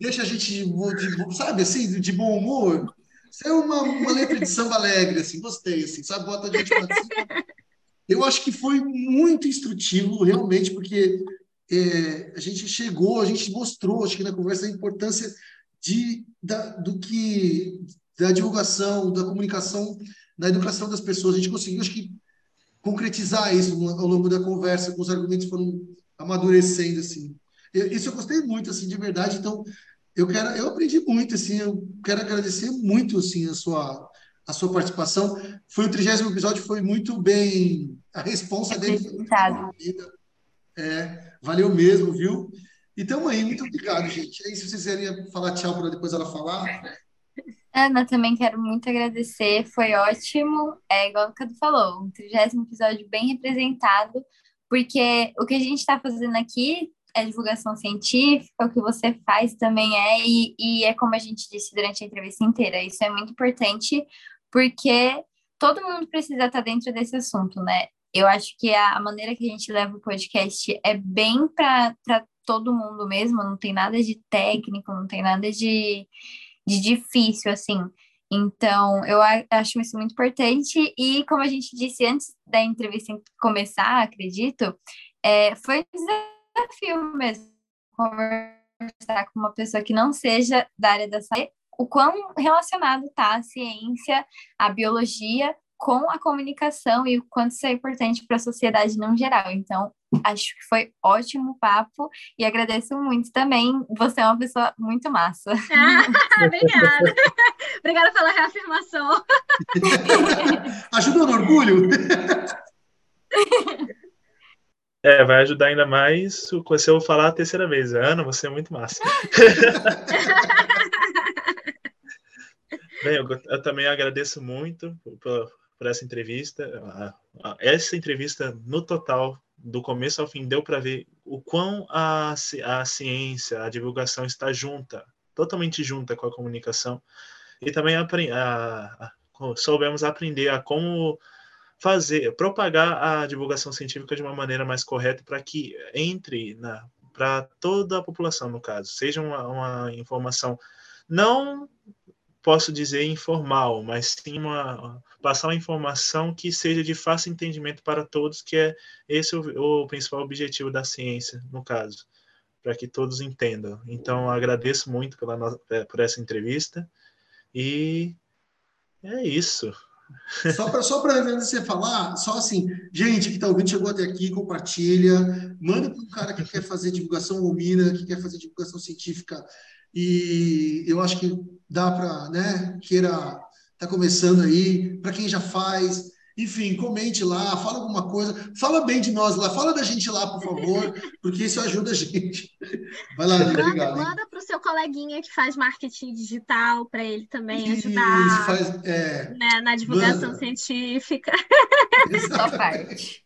Deixa a gente, de, de, sabe, assim, de bom humor. Você é uma, uma letra de samba alegre, assim, gostei, assim, sabe? Bota a gente pra cima. Eu acho que foi muito instrutivo, realmente, porque é, a gente chegou, a gente mostrou, acho que na conversa, a importância de, da, do que da divulgação, da comunicação, da educação das pessoas. A gente conseguiu, acho que, concretizar isso ao longo da conversa, com os argumentos foram amadurecendo, assim. Eu, isso eu gostei muito, assim, de verdade. Então, eu quero, eu aprendi muito, assim, eu quero agradecer muito, assim, a sua a sua participação. Foi o trigésimo episódio, foi muito bem. A resposta dele foi muito é, valeu mesmo, viu? Então aí, muito obrigado, gente. Aí, se vocês quiserem falar tchau para depois ela falar. Ana, também quero muito agradecer, foi ótimo. É igual o Cadu falou, um trigésimo episódio bem representado, porque o que a gente está fazendo aqui é divulgação científica, o que você faz também é, e, e é como a gente disse durante a entrevista inteira, isso é muito importante, porque todo mundo precisa estar dentro desse assunto, né? Eu acho que a, maneira que a gente leva o podcast é bem para todo mundo mesmo, não tem nada de técnico, não tem nada de, de difícil, assim. Então, eu acho isso muito importante. E, como a gente disse antes da entrevista começar, acredito, é, foi um desafio mesmo conversar com uma pessoa que não seja da área da saúde o quão relacionado está a ciência, a biologia com a comunicação e o quanto isso é importante para a sociedade no geral. Então, acho que foi ótimo o papo e agradeço muito também. Você é uma pessoa muito massa. Ah, obrigada. obrigada pela reafirmação. Ajuda no orgulho. É, vai ajudar ainda mais se eu falar a terceira vez. Ana, você é muito massa. Bem, eu, eu, também agradeço muito por, por essa entrevista. Essa entrevista, no total, do começo ao fim, deu para ver o quão a, a ciência, a divulgação está junta, totalmente junta com a comunicação. E também a, a, soubemos aprender a como fazer, propagar a divulgação científica de uma maneira mais correta para que entre para toda a população, no caso, seja uma, uma informação não posso dizer informal, mas sim uma, passar uma informação que seja de fácil entendimento para todos, que é esse o, o principal objetivo da ciência, no caso, para que todos entendam. Então, agradeço muito pela, é, por essa entrevista e é isso. Só para só você falar, só assim, gente que está ouvindo, chegou até aqui, compartilha, manda para o cara que quer fazer divulgação Omina, que quer fazer divulgação científica e eu acho que dá para, né, queira tá começando aí, para quem já faz, enfim, comente lá, fala alguma coisa, fala bem de nós lá, fala da gente lá, por favor, porque isso ajuda a gente. Vai lá, manda, obrigado. Manda para o seu coleguinha que faz marketing digital, para ele também ajudar isso, faz, é, né, na divulgação manda. científica. Exatamente.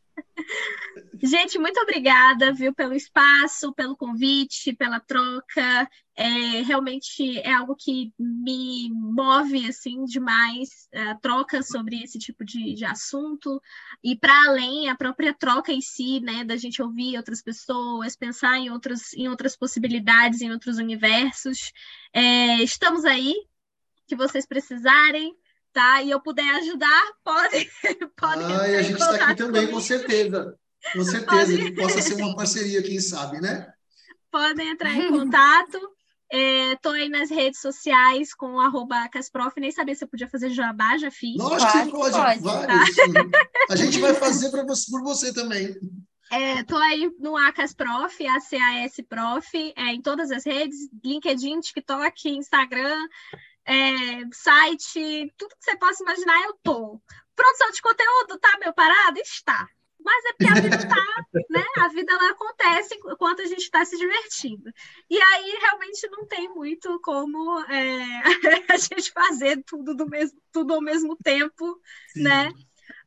Gente, muito obrigada, viu, pelo espaço, pelo convite, pela troca. É, realmente é algo que me move assim demais a troca sobre esse tipo de, de assunto e para além a própria troca em si, né, da gente ouvir outras pessoas, pensar em outras em outras possibilidades, em outros universos. É, estamos aí, que vocês precisarem, tá? E eu puder ajudar, podem, podem. Ah, e a gente está aqui também, comigo. com certeza. Com certeza, que possa ser uma parceria, quem sabe, né? Podem entrar em contato. Estou é, aí nas redes sociais com arroba Casprof, nem sabia se eu podia fazer jabá, já fiz. Lógico que pode, pode vários. Tá? A gente vai fazer pra você, por você também. Estou é, aí no Acas Prof, ACAS Prof, é, em todas as redes, LinkedIn, TikTok, Instagram, é, site, tudo que você possa imaginar, eu tô. Produção de conteúdo, tá meu parado? Está. Mas é porque a vida tá, né? A vida ela acontece enquanto a gente está se divertindo. E aí realmente não tem muito como é, a gente fazer tudo do mesmo, tudo ao mesmo tempo, Sim. né?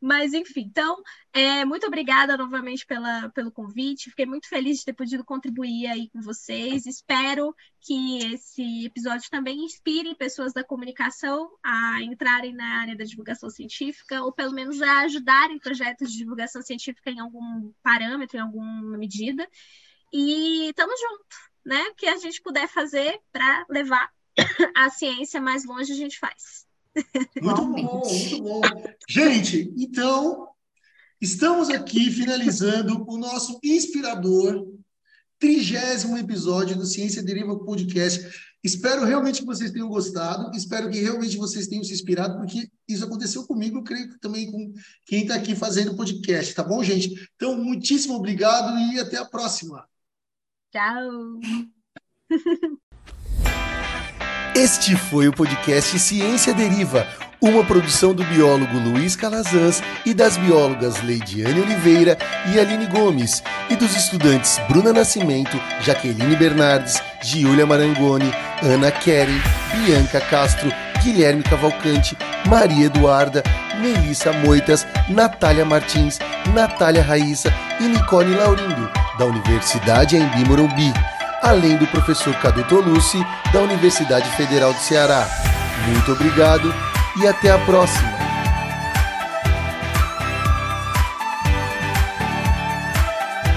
Mas, enfim, então, é, muito obrigada novamente pela, pelo convite. Fiquei muito feliz de ter podido contribuir aí com vocês. Espero que esse episódio também inspire pessoas da comunicação a entrarem na área da divulgação científica, ou pelo menos a ajudarem projetos de divulgação científica em algum parâmetro, em alguma medida. E estamos juntos, né? O que a gente puder fazer para levar a ciência mais longe, a gente faz. Muito bom, muito bom. Gente, então, estamos aqui finalizando o nosso inspirador, trigésimo episódio do Ciência Deriva Podcast. Espero realmente que vocês tenham gostado, espero que realmente vocês tenham se inspirado, porque isso aconteceu comigo, eu creio que também com quem está aqui fazendo o podcast, tá bom, gente? Então, muitíssimo obrigado e até a próxima. Tchau! Este foi o podcast Ciência Deriva, uma produção do biólogo Luiz Calazans e das biólogas Leidiane Oliveira e Aline Gomes, e dos estudantes Bruna Nascimento, Jaqueline Bernardes, Giulia Marangoni, Ana Keren, Bianca Castro, Guilherme Cavalcante, Maria Eduarda, Melissa Moitas, Natália Martins, Natália Raíssa e Nicole Laurindo, da Universidade Embi Morumbi além do professor Cadu Tolucci, da Universidade Federal do Ceará. Muito obrigado e até a próxima!